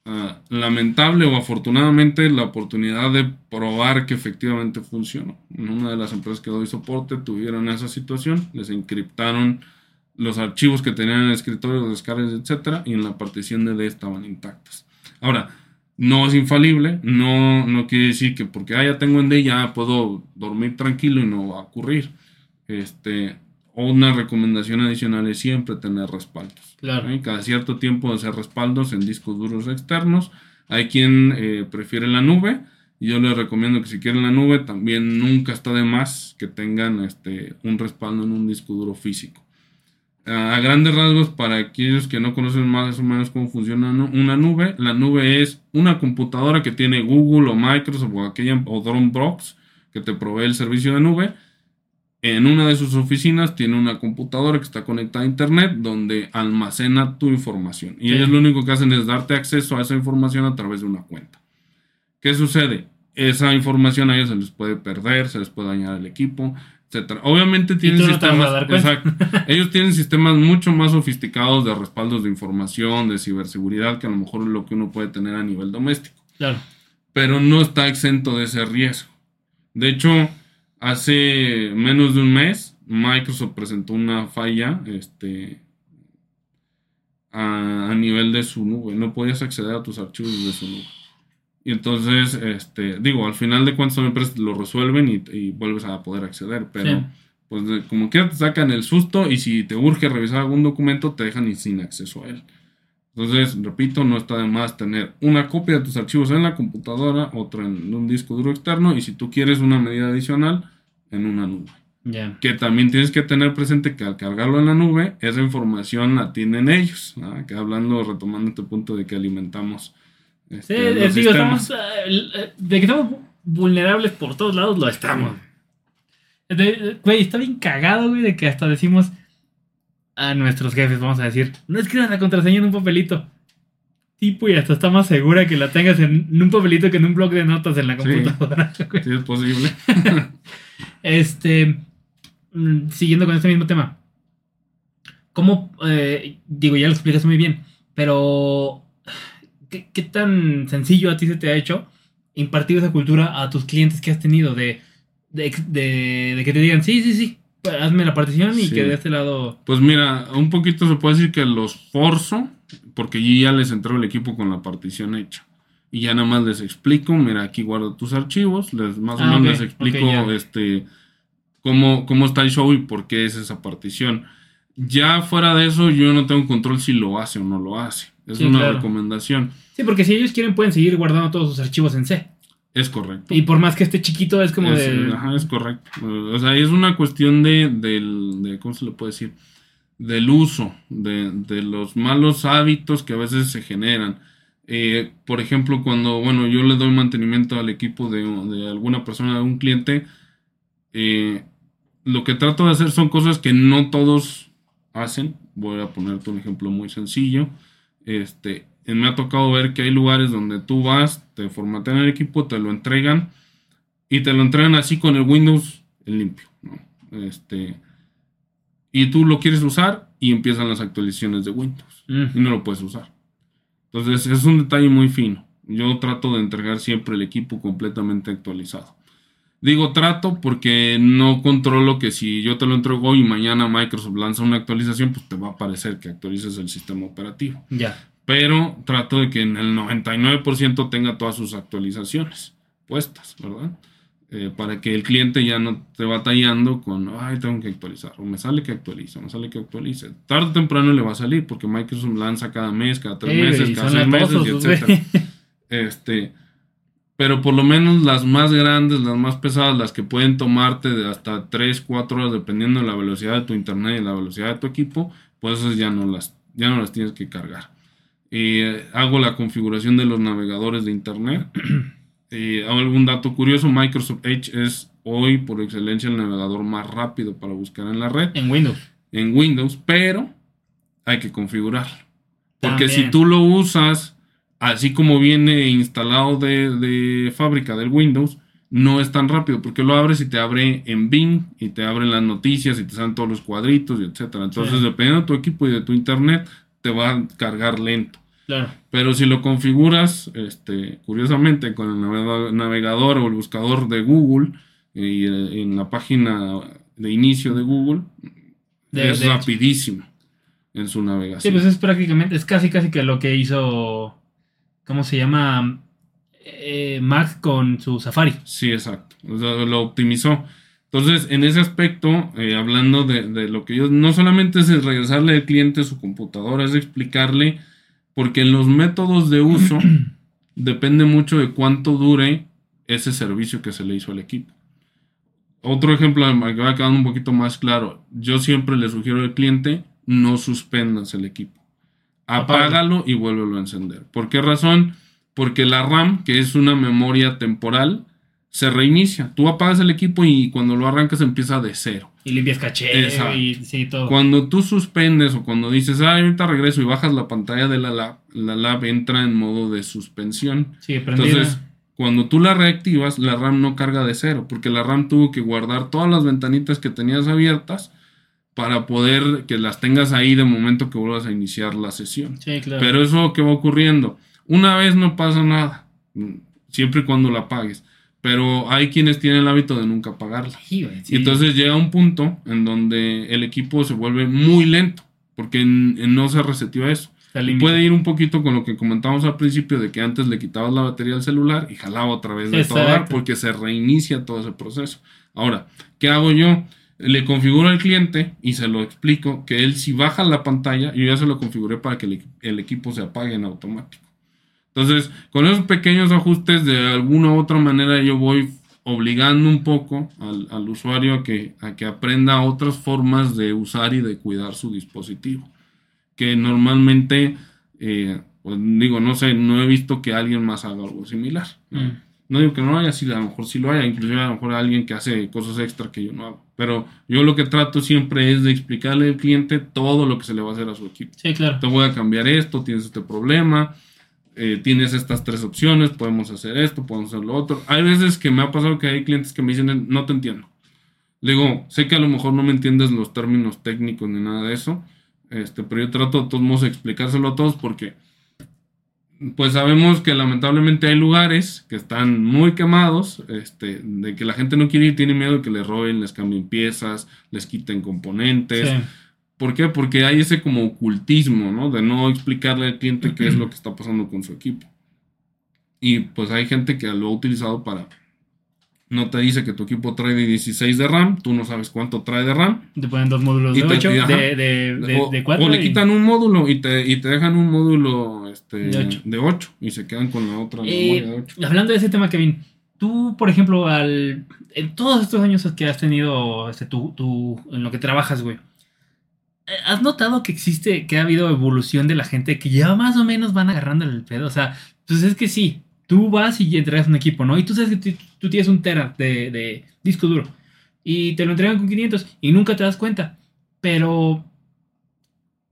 ah, lamentable o afortunadamente la oportunidad de probar que efectivamente funcionó. En una de las empresas que doy soporte tuvieron esa situación, les encriptaron los archivos que tenían en el escritorio, descargas, etcétera, y en la partición de D estaban intactas. Ahora, no es infalible, no, no quiere decir que porque ah, ya tengo en D ya puedo dormir tranquilo y no va a ocurrir. Este, una recomendación adicional es siempre tener respaldos. Claro. Cada cierto tiempo hacer respaldos en discos duros externos. Hay quien eh, prefiere la nube. Y yo les recomiendo que si quieren la nube, también nunca está de más que tengan este, un respaldo en un disco duro físico a grandes rasgos, para aquellos que no conocen más o menos cómo funciona una nube, la nube es una computadora que tiene Google o Microsoft o aquella o Dropbox que te provee el servicio de nube. En una de sus oficinas tiene una computadora que está conectada a internet donde almacena tu información. Y ellos lo único que hacen es darte acceso a esa información a través de una cuenta. ¿Qué sucede? Esa información a ellos se les puede perder, se les puede dañar el equipo, Obviamente tienen sistemas. ellos tienen sistemas mucho más sofisticados de respaldos de información, de ciberseguridad, que a lo mejor es lo que uno puede tener a nivel doméstico. Claro. Pero no está exento de ese riesgo. De hecho, hace menos de un mes, Microsoft presentó una falla este, a, a nivel de su nube. No podías acceder a tus archivos de su nube. Y entonces, este, digo, al final de cuentas empresas lo resuelven y, vuelves a poder acceder, pero pues como quiera te sacan el susto y si te urge revisar algún documento te dejan sin acceso a él. Entonces, repito, no está de más tener una copia de tus archivos en la computadora, otra en un disco duro externo y si tú quieres una medida adicional, en una nube. Que también tienes que tener presente que al cargarlo en la nube, esa información la tienen ellos. Que hablando, retomando este punto de que alimentamos este, sí, estamos. Eh, eh, de que estamos vulnerables por todos lados, lo estamos. güey, está bien cagado, güey, de que hasta decimos a nuestros jefes, vamos a decir, no escribas la contraseña en un papelito. Tipo, y hasta está más segura que la tengas en un papelito que en un blog de notas en la computadora. Sí, es posible. este, mm, siguiendo con este mismo tema. ¿Cómo, eh, digo, ya lo explicas muy bien, pero ¿qué, tan sencillo a ti se te ha hecho impartir esa cultura a tus clientes que has tenido de, de, que te digan, sí, sí, sí, hazme la partición y que de este lado... Pues mira, un poquito se puede decir que los forzo, porque yo ya les entró el equipo con la partición hecha. Y ya nada más les explico, mira, aquí guardo tus archivos, les más o ah, menos les explico este cómo, cómo está el show y por qué es esa partición. Ya fuera de eso, yo no tengo control si lo hace o no lo hace. Es una recomendación. Sí, porque si ellos quieren pueden seguir guardando todos sus archivos en C. Es correcto. Y por más que esté chiquito, es como de. Ajá, es correcto. O sea, es una cuestión de, del, de ¿cómo se le puede decir? Del uso, de, de los malos hábitos que a veces se generan. Eh, por ejemplo, cuando, bueno, yo le doy mantenimiento al equipo de, de alguna persona, de un cliente, eh, lo que trato de hacer son cosas que no todos hacen. Voy a ponerte un ejemplo muy sencillo. Este, me ha tocado ver que hay lugares donde tú vas, te formatean el equipo, te lo entregan y te lo entregan así con el Windows limpio. Este, y tú lo quieres usar y empiezan las actualizaciones de Windows Mm. y no lo puedes usar. Entonces es un detalle muy fino. Yo trato de entregar siempre el equipo completamente actualizado. Digo trato porque no controlo que si yo te lo entrego y mañana Microsoft lanza una actualización, pues te va a parecer que actualices el sistema operativo. Ya. Pero trato de que en el 99% tenga todas sus actualizaciones puestas, ¿verdad? Eh, para que el cliente ya no esté batallando con, ay, tengo que actualizar, o me sale que actualice, me sale que actualice. Tarde o temprano le va a salir, porque Microsoft lanza cada mes, cada tres meses, cada seis meses, y etcétera. Este, pero por lo menos las más grandes, las más pesadas, las que pueden tomarte de hasta 3, 4 horas dependiendo de la velocidad de tu internet y la velocidad de tu equipo, pues esas ya no las, ya no las tienes que cargar. Eh, hago la configuración de los navegadores de internet. Eh, algún dato curioso, Microsoft Edge es hoy por excelencia el navegador más rápido para buscar en la red En Windows. en Windows, pero hay que configurarlo. Porque También. si tú lo usas así como viene instalado de, de fábrica del Windows, no es tan rápido porque lo abres y te abre en Bing y te abren las noticias y te salen todos los cuadritos y etcétera. Entonces, Sí. dependiendo de tu equipo y de tu internet, te va a cargar lento. Claro. Pero si lo configuras, este, curiosamente, con el navega- navegador o el buscador de Google y eh, en la página de inicio de Google, De- es de- rapidísimo en su Sí, navegación. pues es prácticamente, es casi casi que lo que hizo, ¿cómo se llama? Eh, Mac con su Safari. Sí, exacto. O sea, lo optimizó. Entonces, en ese aspecto, eh, hablando de, de lo que yo, no solamente es regresarle al cliente su computadora, es explicarle, porque en los métodos de uso depende mucho de cuánto dure ese servicio que se le hizo al equipo. Otro ejemplo que vaya quedando un poquito más claro, yo siempre le sugiero al cliente, no suspendas el equipo. Apágalo. Y vuélvelo a encender. ¿Por qué razón? Porque la RAM, que es una memoria temporal, se reinicia. Tú apagas el equipo y cuando lo arrancas empieza de cero. Y limpias caché Exacto. y sí, todo. Cuando tú suspendes o cuando dices, ah, ahorita regreso y bajas la pantalla de la lab, la lab entra en modo de suspensión. Sigue prendida. Entonces, cuando tú la reactivas, la RAM no carga de cero, porque la RAM tuvo que guardar todas las ventanitas que tenías abiertas para poder que las tengas ahí de momento que vuelvas a iniciar la sesión. sí, claro. Pero eso que va ocurriendo, una vez no pasa nada, siempre y cuando la apagues. Pero hay quienes tienen el hábito de nunca apagarla. Sí, sí. Y entonces llega un punto en donde el equipo se vuelve muy lento, porque en- en no se reseteó eso. Puede ir un poquito con lo que comentábamos al principio de que antes le quitabas la batería al celular y jalaba otra vez de todo porque se reinicia todo ese proceso. Ahora, ¿qué hago yo? Le configuro al cliente y se lo explico que él si baja la pantalla, yo ya se lo configuré para que el, equi- el equipo se apague en automático. Entonces, con esos pequeños ajustes, de alguna u otra manera yo voy obligando un poco al, al usuario a que, a que aprenda otras formas de usar y de cuidar su dispositivo. Que normalmente, eh, pues digo, no sé, no he visto que alguien más haga algo similar. ¿no? Mm. No digo que no haya, sí, a lo mejor sí lo haya, inclusive a lo mejor alguien que hace cosas extra que yo no hago. Pero yo lo que trato siempre es de explicarle al cliente todo lo que se le va a hacer a su equipo Sí, claro. te voy a cambiar esto, tienes este problema, eh, tienes estas tres opciones, podemos hacer esto, podemos hacer lo otro. Hay veces que me ha pasado que hay clientes que me dicen, no te entiendo. Le digo, sé que a lo mejor no me entiendes los términos técnicos ni nada de eso, este, pero yo trato de todos modos de explicárselo a todos porque pues sabemos que lamentablemente hay lugares que están muy quemados, este, de que la gente no quiere ir, tiene miedo de que les roben, les cambien piezas, les quiten componentes. Sí. ¿Por qué? Porque hay ese como ocultismo, ¿no? De no explicarle al cliente qué es lo que está pasando con su equipo. Y pues hay gente que lo ha utilizado para... No te dice que tu equipo trae de 16 de RAM, tú no sabes cuánto trae de RAM. Te ponen dos módulos Y de te- 8, y ajá. de, de, de, o, de cuatro o le y- quitan un módulo y te, y te dejan un módulo este, De ocho. de 8 y se quedan con la otra Eh, memoria de 8. hablando de ese tema, Kevin, tú, por ejemplo, al, en todos estos años que has tenido este, tú, tú- en lo que trabajas, güey, eh, ¿has notado que existe, que ha habido evolución de la gente que ya más o menos van agarrando el pedo? O sea, pues es que sí, tú vas y entregas un equipo, ¿no? Y tú sabes que tú, tú tienes un tera de, de disco duro. y te lo entregan con 500 y nunca te das cuenta. Pero,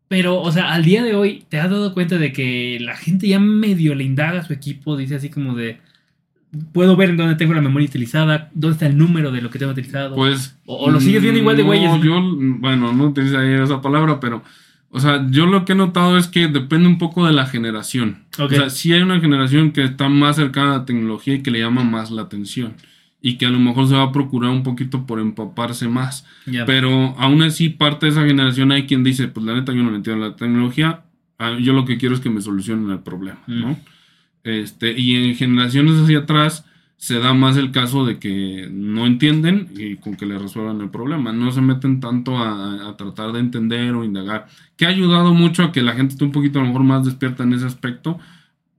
pero, o sea, al día de hoy te has dado cuenta de que la gente ya medio le indaga a su equipo, dice así como de, puedo ver en dónde tengo la memoria utilizada, dónde está el número de lo que tengo utilizado. Pues. O, o lo sigues viendo igual de no, güeyes. yo, bueno, no utilizaría esa palabra, pero. O sea, yo lo que he notado es que depende un poco de la generación. O sea, sí hay una generación que está más cercana a la tecnología y que le llama más la atención. Y que a lo mejor se va a procurar un poquito por empaparse más. Pero aún así, parte de esa generación hay quien dice, pues la neta yo no le entiendo la tecnología, ah, yo lo que quiero es que me solucionen el problema, ¿no? Mm. Este, y en generaciones hacia atrás se da más el caso de que no entienden y con que le resuelvan el problema, no se meten tanto a, tratar de entender o indagar, que ha ayudado mucho a que la gente esté un poquito a lo mejor más despierta en ese aspecto,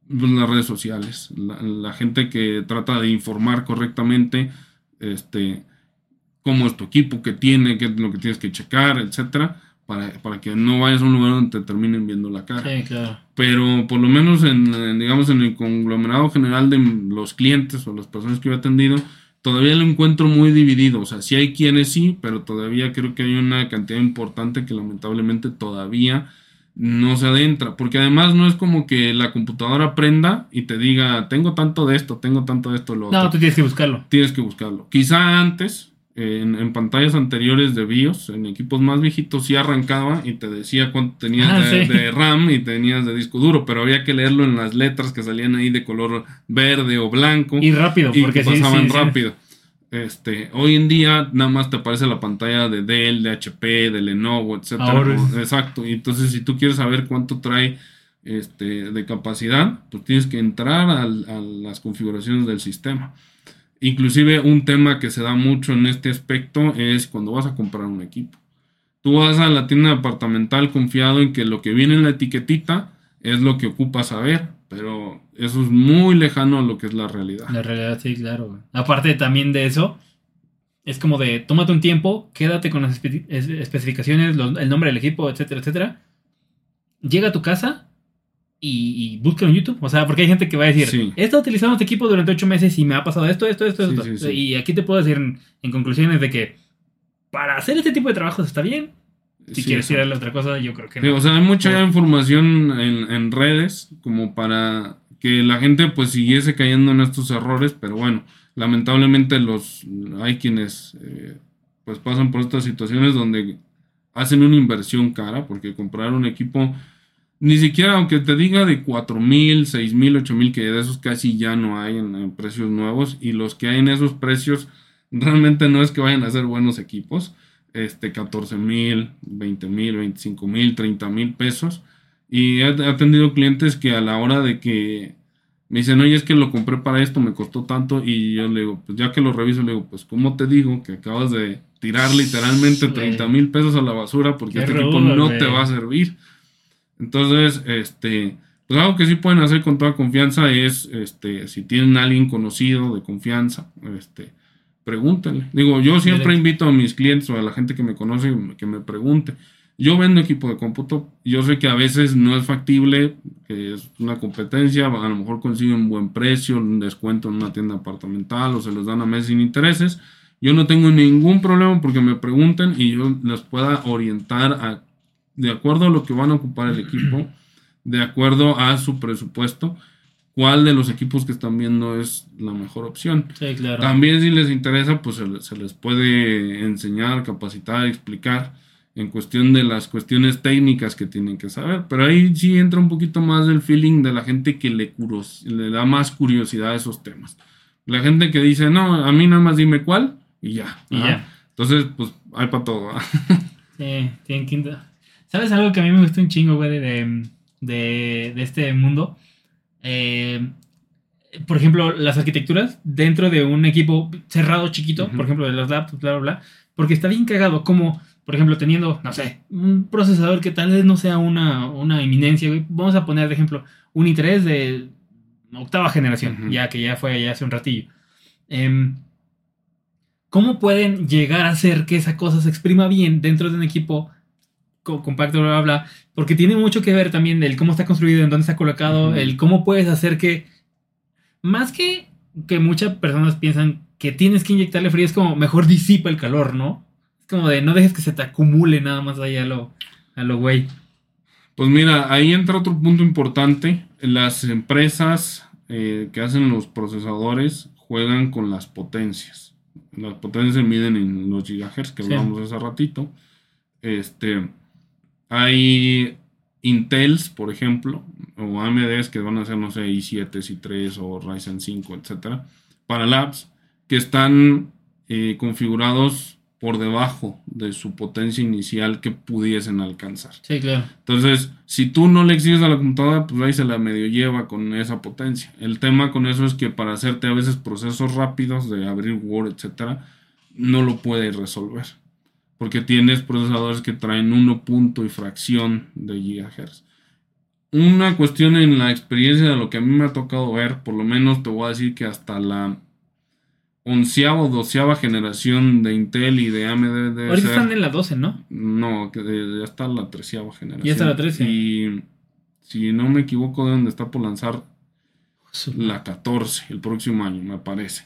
pues, las redes sociales, la, la gente que trata de informar correctamente, este, cómo es tu equipo, qué tiene, qué es lo que tienes que checar, etcétera, para, para que no vayas a un lugar donde te terminen viendo la cara. Sí, claro. Pero por lo menos en, en, digamos, en el conglomerado general de los clientes o las personas que yo he atendido, todavía lo encuentro muy dividido. O sea, sí hay quienes sí, pero todavía creo que hay una cantidad importante que lamentablemente todavía no se adentra. Porque además no es como que la computadora aprenda y te diga, tengo tanto de esto, tengo tanto de esto, lo otro No, tú tienes que buscarlo. tienes que buscarlo. Quizá antes, en, en pantallas anteriores de BIOS, en equipos más viejitos, sí arrancaba y te decía cuánto tenías Ah, de, sí. de RAM y tenías de disco duro, pero había que leerlo en las letras que salían ahí de color verde o blanco Y rápido, y porque que sí, pasaban sí, rápido. Este, hoy en día nada más te aparece la pantalla de Dell, de HP, de Lenovo, etcétera. Exacto. Y entonces si tú quieres saber cuánto trae este, de capacidad, pues tienes que entrar al- a las configuraciones del sistema. Inclusive un tema que se da mucho en este aspecto es cuando vas a comprar un equipo. Tú vas a la tienda departamental confiado en que lo que viene en la etiquetita es lo que ocupas saber, pero eso es muy lejano a lo que es la realidad. La realidad, sí, claro. Aparte también de eso, es como de, tómate un tiempo, quédate con las espe- es- especificaciones, el nombre del equipo, etcétera, etcétera. Llega a tu casa y, y en YouTube. O sea, porque hay gente que va a decir, Sí. he estado utilizando este equipo durante ocho meses y me ha pasado esto, esto, esto, Sí, esto. sí. Y aquí te puedo decir en, en conclusiones de que para hacer este tipo de trabajos está bien. Si quieres tirarle otra cosa, yo creo que no. o sea, hay mucha información en, en redes como para que la gente pues siguiese cayendo en estos errores, pero bueno, lamentablemente los hay quienes eh, pues pasan por estas situaciones donde hacen una inversión cara, porque comprar un equipo, ni siquiera aunque te diga de cuatro mil, seis mil, ocho mil, que de esos casi ya no hay en, en precios nuevos, y los que hay en esos precios realmente no es que vayan a ser buenos equipos, este 14 mil, 20 mil, 25 mil, 30 mil pesos. Y he he atendido clientes que a la hora de que me dicen, oye, es que lo compré para esto, me costó tanto. Y yo le digo, pues ya que lo reviso, le digo, pues, ¿cómo te digo que acabas de tirar literalmente Güey. 30 mil pesos a la basura porque Qué este equipo no te va a servir? Entonces, este, pues algo que sí pueden hacer con toda confianza es, este, si tienen a alguien conocido de confianza, este, pregúntenle. Digo, yo siempre Directo. invito a mis clientes o a la gente que me conoce que me pregunte. Yo vendo equipo de cómputo, yo sé que a veces no es factible, que es una competencia, a lo mejor consiguen un buen precio, un descuento en una tienda departamental o se los dan a mes sin intereses. Yo no tengo ningún problema porque me pregunten y yo les pueda orientar a, de acuerdo a lo que van a ocupar el equipo, de acuerdo a su presupuesto, cuál de los equipos que están viendo es la mejor opción. Sí, claro. También si les interesa, pues se, les- se les puede enseñar, capacitar, explicar en cuestión de las cuestiones técnicas que tienen que saber. Pero ahí sí entra un poquito más del feeling de la gente que le, curos- le da más curiosidad a esos temas. La gente que dice, no, a mí nada más dime cuál y ya. Y ya. Entonces, pues hay para todo. Sí, tienen quinto. ¿Sabes algo que a mí me gusta un chingo, güey, de, de, de- este mundo? Eh, por ejemplo, las arquitecturas dentro de un equipo cerrado, chiquito, por ejemplo, de los laptops, bla, bla, bla. Porque está bien cagado como, por ejemplo, teniendo, no sé, un procesador que tal vez no sea una, una eminencia, güey. Vamos a poner de ejemplo un i3 de octava generación, ya que ya fue ya hace un ratillo. Em, ¿Cómo pueden llegar a hacer que esa cosa se exprima bien dentro de un equipo compacto, bla, bla, bla? Porque tiene mucho que ver también del cómo está construido, en dónde está colocado, el cómo puedes hacer que, más que que muchas personas piensan que tienes que inyectarle frío, es como mejor disipa el calor, ¿no? Es como de no dejes que se te acumule nada más ahí a lo, a lo güey. Pues mira, ahí entra otro punto importante. Las empresas eh, que hacen los procesadores juegan con las potencias. Las potencias se miden en los gigahertz que Sí. hablamos hace ratito. Este, hay Intels, por ejemplo, o AMDs que van a ser, no sé, i7, i3 o Ryzen 5, etcétera, para labs que están eh, configurados por debajo de su potencia inicial que pudiesen alcanzar. Sí, claro. Entonces, si tú no le exiges a la computadora, pues ahí se la medio lleva con esa potencia. El tema con eso es que para hacerte a veces procesos rápidos de abrir Word, etcétera, no lo puede resolver. Porque tienes procesadores que traen 1 punto y fracción de gigahertz. Una cuestión en la experiencia de lo que a mí me ha tocado ver, por lo menos te voy a decir que hasta la onceava o doceava generación de Intel y de AMD Ahorita ser- están en la 12, ¿no? no, ya está la treceava generación. Ya está la trece. Y si no me equivoco, de estar por lanzar la 14 el próximo año, me parece.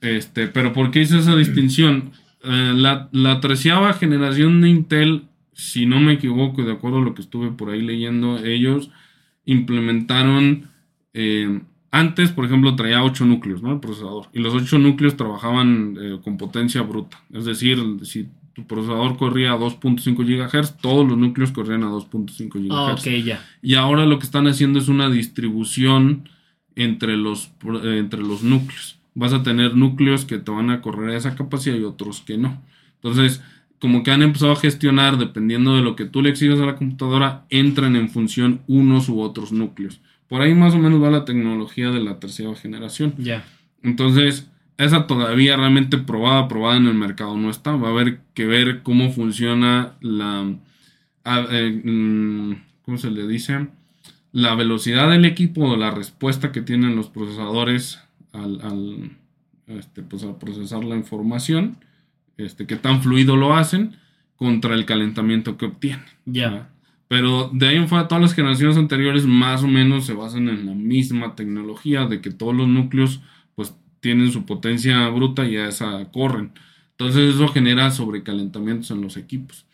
Este, pero ¿por qué hice esa distinción? Eh, la, la treceava generación de Intel, si no me equivoco, y de acuerdo a lo que estuve por ahí leyendo, ellos implementaron. eh, antes, por ejemplo, traía 8 núcleos, ¿no? El procesador. Y los 8 núcleos trabajaban eh, con potencia bruta. Es decir, si tu procesador corría a 2.5 GHz, todos los núcleos corrían a 2.5 GHz. Ah, ok, ya. Y ahora lo que están haciendo es una distribución entre los, eh, entre los núcleos. Vas a tener núcleos que te van a correr a esa capacidad y otros que no. Entonces, como que han empezado a gestionar, dependiendo de lo que tú le exigas a la computadora, entran en función unos u otros núcleos. Por ahí más o menos va la tecnología de la tercera generación. Ya. Entonces, esa todavía realmente probada, probada en el mercado no está. Va a haber que ver cómo funciona la... eh, mm, ¿Cómo se le dice? La velocidad del equipo o la respuesta que tienen los procesadores al, al, este, pues, procesar la información. Este, qué tan fluido lo hacen contra el calentamiento que obtienen. Ya. Pero de ahí en fuera, todas las generaciones anteriores más o menos se basan en la misma tecnología, de que todos los núcleos pues tienen su potencia bruta y a esa corren. Entonces eso genera sobrecalentamientos en los equipos.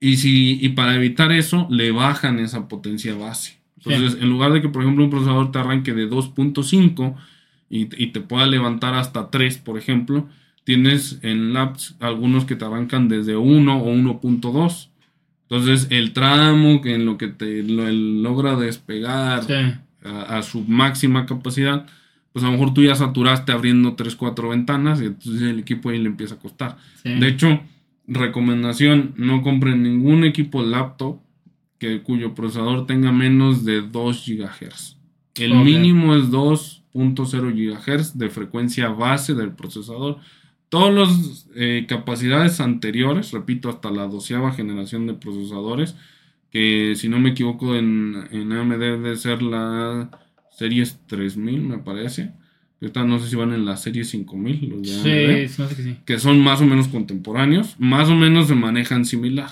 Y, si, y para evitar eso, le bajan esa potencia base. Entonces, en lugar de que, por ejemplo, un procesador te arranque de 2.5 y, y te pueda levantar hasta 3, por ejemplo, tienes en labs algunos que te arrancan desde 1 o 1.2. Entonces, el tramo que en lo que te lo- el logra despegar Sí. a, a su máxima capacidad, pues a lo mejor tú ya saturaste abriendo 3, 4 ventanas y entonces el equipo ahí le empieza a costar. sí. De hecho, recomendación, no compren ningún equipo laptop que, cuyo procesador tenga menos de 2 GHz. El mínimo es 2.0 GHz de frecuencia base del procesador. Todas las eh, capacidades anteriores, repito, hasta la doceava generación de procesadores, que si no me equivoco en, en AMD debe ser la series 3000, me parece. Ahorita no sé si van en la serie 5000, los de AMD Sí, hace que sí. que son más o menos contemporáneos, más o menos se manejan similar.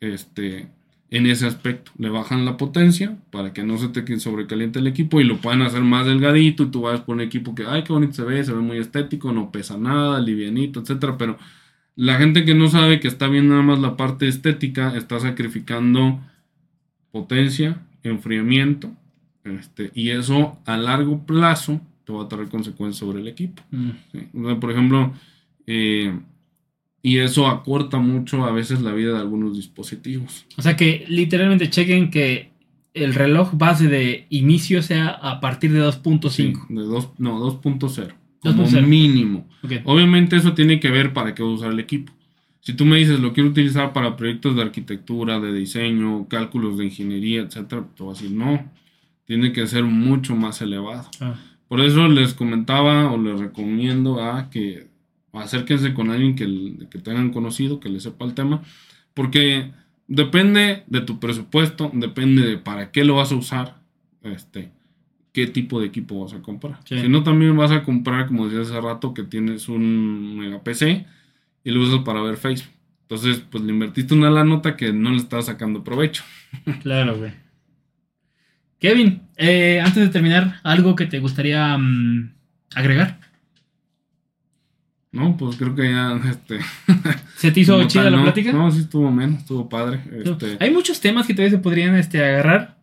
Este, en ese aspecto, le bajan la potencia para que no se te sobrecaliente el equipo y lo puedan hacer más delgadito y tú vas por un equipo que, ay, qué bonito se ve, se ve muy estético, no pesa nada, livianito, etcétera, pero la gente que no sabe que está viendo nada más la parte estética está sacrificando potencia, enfriamiento, este, y eso a largo plazo te va a traer consecuencias sobre el equipo. Mm. ¿sí? O sea, por ejemplo, eh, y eso acorta mucho a veces la vida de algunos dispositivos. O sea que literalmente chequen que el reloj base de inicio sea a partir de 2.5. Sí, de dos, no, 2.0. Como 2.0. mínimo. Obviamente eso tiene que ver para qué vas a usar el equipo. Si tú me dices lo quiero utilizar para proyectos de arquitectura, de diseño, cálculos de ingeniería, etcétera, te voy a decir no. Tiene que ser mucho más elevado. Ah, Por eso les comentaba o les recomiendo a que acérquense con alguien que, que tengan conocido, que le sepa el tema, porque depende de tu presupuesto, depende de para qué lo vas a usar, este, qué tipo de equipo vas a comprar. Sí. Si no, también vas a comprar, como decía hace rato, que tienes un mega PC y lo usas para ver Facebook. Entonces, pues le invertiste una la nota que no le estás sacando provecho. claro, güey. Kevin, eh, antes de terminar, ¿algo que te gustaría mm, agregar? No, pues creo que ya, este... ¿Se te hizo chida tal, la no. plática? No, sí estuvo menos, estuvo padre. Este, Hay muchos temas que todavía se podrían este, agarrar,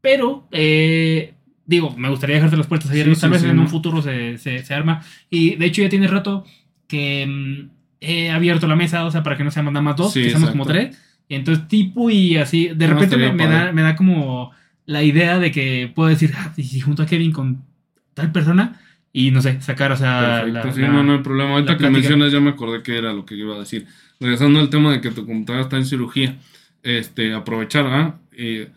pero eh, digo, me gustaría dejarte las puertas abiertas. Sí, Tal sí, vez sí, en ¿no? un futuro se, se- se arma. Y de hecho ya tiene rato que mm, he abierto la mesa, o sea, para que no seamos nada más dos, que seamos como tres. Y entonces, tipo y así, de No, repente me, me da, me da como la idea de que puedo decir, ah, y si junto a Kevin con tal persona, y no sé, sacar, o sea, Perfecto, la- sí, la- no, no hay problema. Ahorita que mencionas ya me acordé que era lo que iba a decir. Regresando al tema de que tu computadora está en cirugía, este, aprovechar, ¿ah? Eh,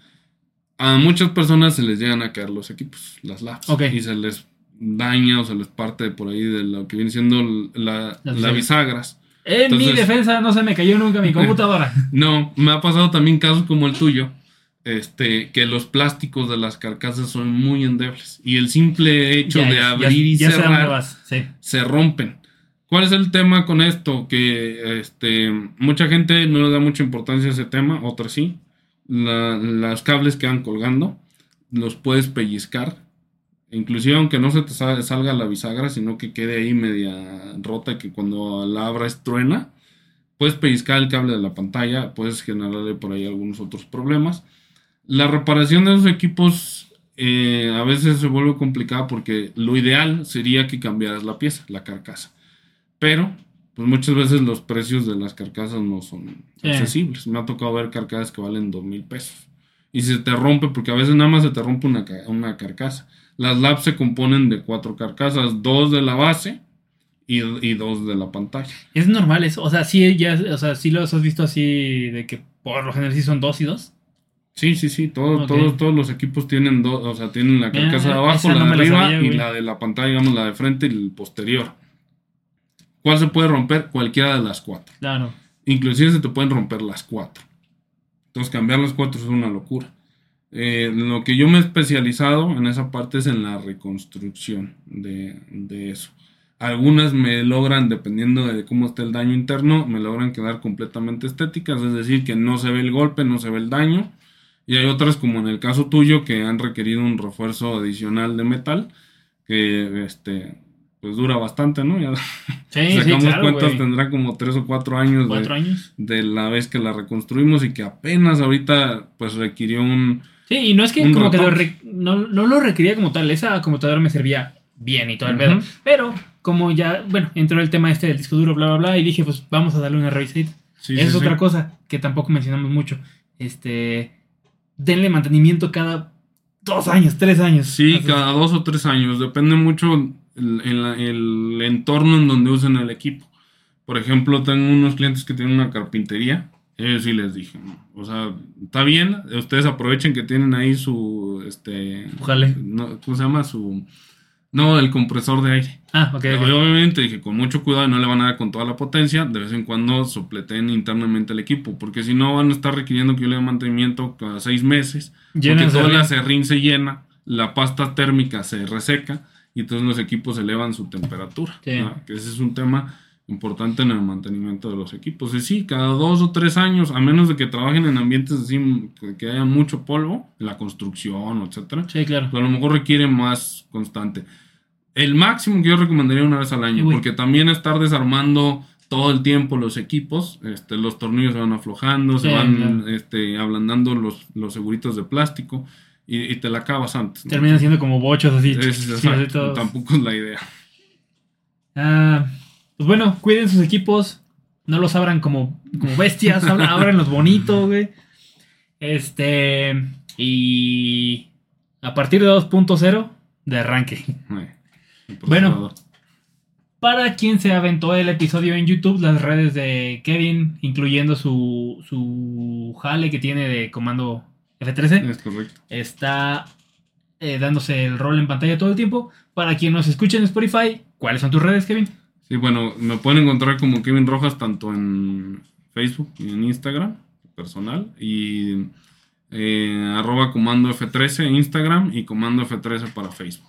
a muchas personas se les llegan a caer los equipos, las labs, Ok. y se les daña o se les parte por ahí de lo que viene siendo la, Las la bisagras. En mi defensa no se me cayó nunca mi computadora. No, me ha pasado también casos como el tuyo, este, que los plásticos de las carcasas son muy endebles y el simple hecho Ya, de ya- abrir y ya sé a dónde cerrar vas, sí. se rompen. ¿Cuál es el tema con esto? Que este, mucha gente no le da mucha importancia a ese tema, otras sí. La- las cables quedan colgando, los puedes pellizcar. Inclusive aunque no se te sa- salga la bisagra, sino que quede ahí media rota y que cuando la abras truena, puedes pellizcar el cable de la pantalla, puedes generarle por ahí algunos otros problemas. La reparación de esos equipos eh, a veces se vuelve complicada porque lo ideal sería que cambiaras la pieza, la carcasa. Pero, pues muchas veces los precios de las carcasas no son Sí. accesibles. Me ha tocado ver carcasas que valen dos mil pesos. Y se te rompe, porque a veces nada más se te rompe una, una carcasa. Las labs se componen de cuatro carcasas, dos de la base y, y dos de la pantalla. Es normal eso. O sea, sí, ya, o sea, sí los has visto así de que por lo general sí son dos y dos. Sí, sí, sí, todo- todos, todos los equipos tienen dos, o sea, tienen la carcasa de abajo, la no de la arriba sabía, y la de la pantalla, digamos, la de frente y el posterior. ¿Cuál se puede romper? Cualquiera de las cuatro. Claro. Inclusive se te pueden romper las cuatro. Entonces cambiar las cuatro es una locura. Eh, lo que yo me he especializado en esa parte es en la reconstrucción de, de eso. Algunas me logran, dependiendo de cómo esté el daño interno, me logran quedar completamente estéticas, es decir, que no se ve el golpe, no se ve el daño. Y hay otras, como en el caso tuyo, que han requerido un refuerzo adicional de metal, que este, pues dura bastante, ¿no? Ya Sí, sí, sacamos claro, cuentas, güey. tendrá como tres o cuatro años de, Cuatro años. de la vez que la reconstruimos y que apenas ahorita pues requirió un... Sí, y no es que como que lo re- no, no lo requería como tal. Esa computadora me servía bien y todo el Ujú. pedo. Pero como ya, bueno, entró el tema este del disco duro, bla, bla, bla, y dije, pues vamos a darle una revisadita. Sí, Esa sí, es sí. otra cosa que tampoco mencionamos mucho. Este, denle mantenimiento cada dos años, tres años. Sí, Así. cada dos o tres años. Depende mucho el, el- el entorno en donde usen el equipo. Por ejemplo, tengo unos clientes que tienen una carpintería. Ellos sí les dije, ¿no? o sea, está bien, ustedes aprovechen que tienen ahí su, este, Ojalá. no, ¿cómo se llama? Su, no, el compresor de aire. Ah, ok. Obviamente dije, con mucho cuidado, no le van a dar con toda la potencia, de vez en cuando sopleten internamente el equipo, porque si no van a estar requiriendo que yo le dé mantenimiento cada seis meses, Llena porque la serrín. serrín se llena, la pasta térmica se reseca y entonces los equipos elevan su temperatura. Sí. ¿no? Que ese es un tema importante en el mantenimiento de los equipos. Y sí, cada dos o tres años, a menos de que trabajen en ambientes así que- haya mucho polvo, la construcción, etcétera, Sí, claro. pues a lo mejor requiere más constante. El máximo que yo recomendaría una vez al año, Uy. porque también estar desarmando todo el tiempo los equipos, este, los tornillos se van aflojando, se van claro. este, ablandando los, los seguritos de plástico y, y te la acabas antes. ¿no? Terminan siendo como bochos así. Es- así tampoco es la idea. Ah, pues bueno, cuiden sus equipos. No los abran como, como bestias. Ábranlos bonito, güey. Este. Y. A partir de 2.0, de arranque. El Bueno. procesador. Para quien se aventó el episodio en YouTube, las redes de Kevin, incluyendo su, su jale que tiene de comando F13, Es correcto. está eh, dándose el rol en pantalla todo el tiempo. Para quien nos escuche en Spotify, ¿cuáles son tus redes, Kevin? Sí, bueno, me pueden encontrar como Kevin Rojas tanto en Facebook y en Instagram personal y eh, arroba comando F13 en Instagram y comando F13 para Facebook.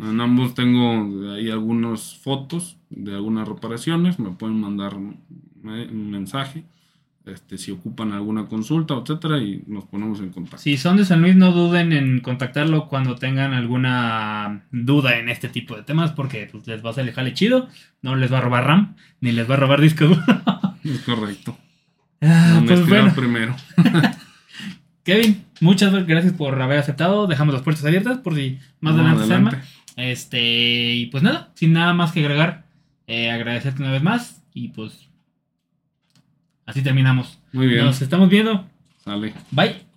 En ambos tengo ahí algunas fotos de algunas reparaciones, me pueden mandar un, un mensaje este, si ocupan alguna consulta, etcétera, y nos ponemos en contacto. Si son de San Luis, no duden en contactarlo cuando tengan alguna duda en este tipo de temas, porque pues, les va a el jale chido, no les va a robar RAM, ni les va a robar disco duro. Es correcto. Ah, pues bueno, primero. Kevin, muchas gracias por haber aceptado. Dejamos las puertas abiertas por si más No, adelante se arma. adelante. Este, y pues nada, sin nada más que agregar, eh, agradecerte una vez más y pues así terminamos. Muy bien. Nos estamos viendo. Sale. Bye.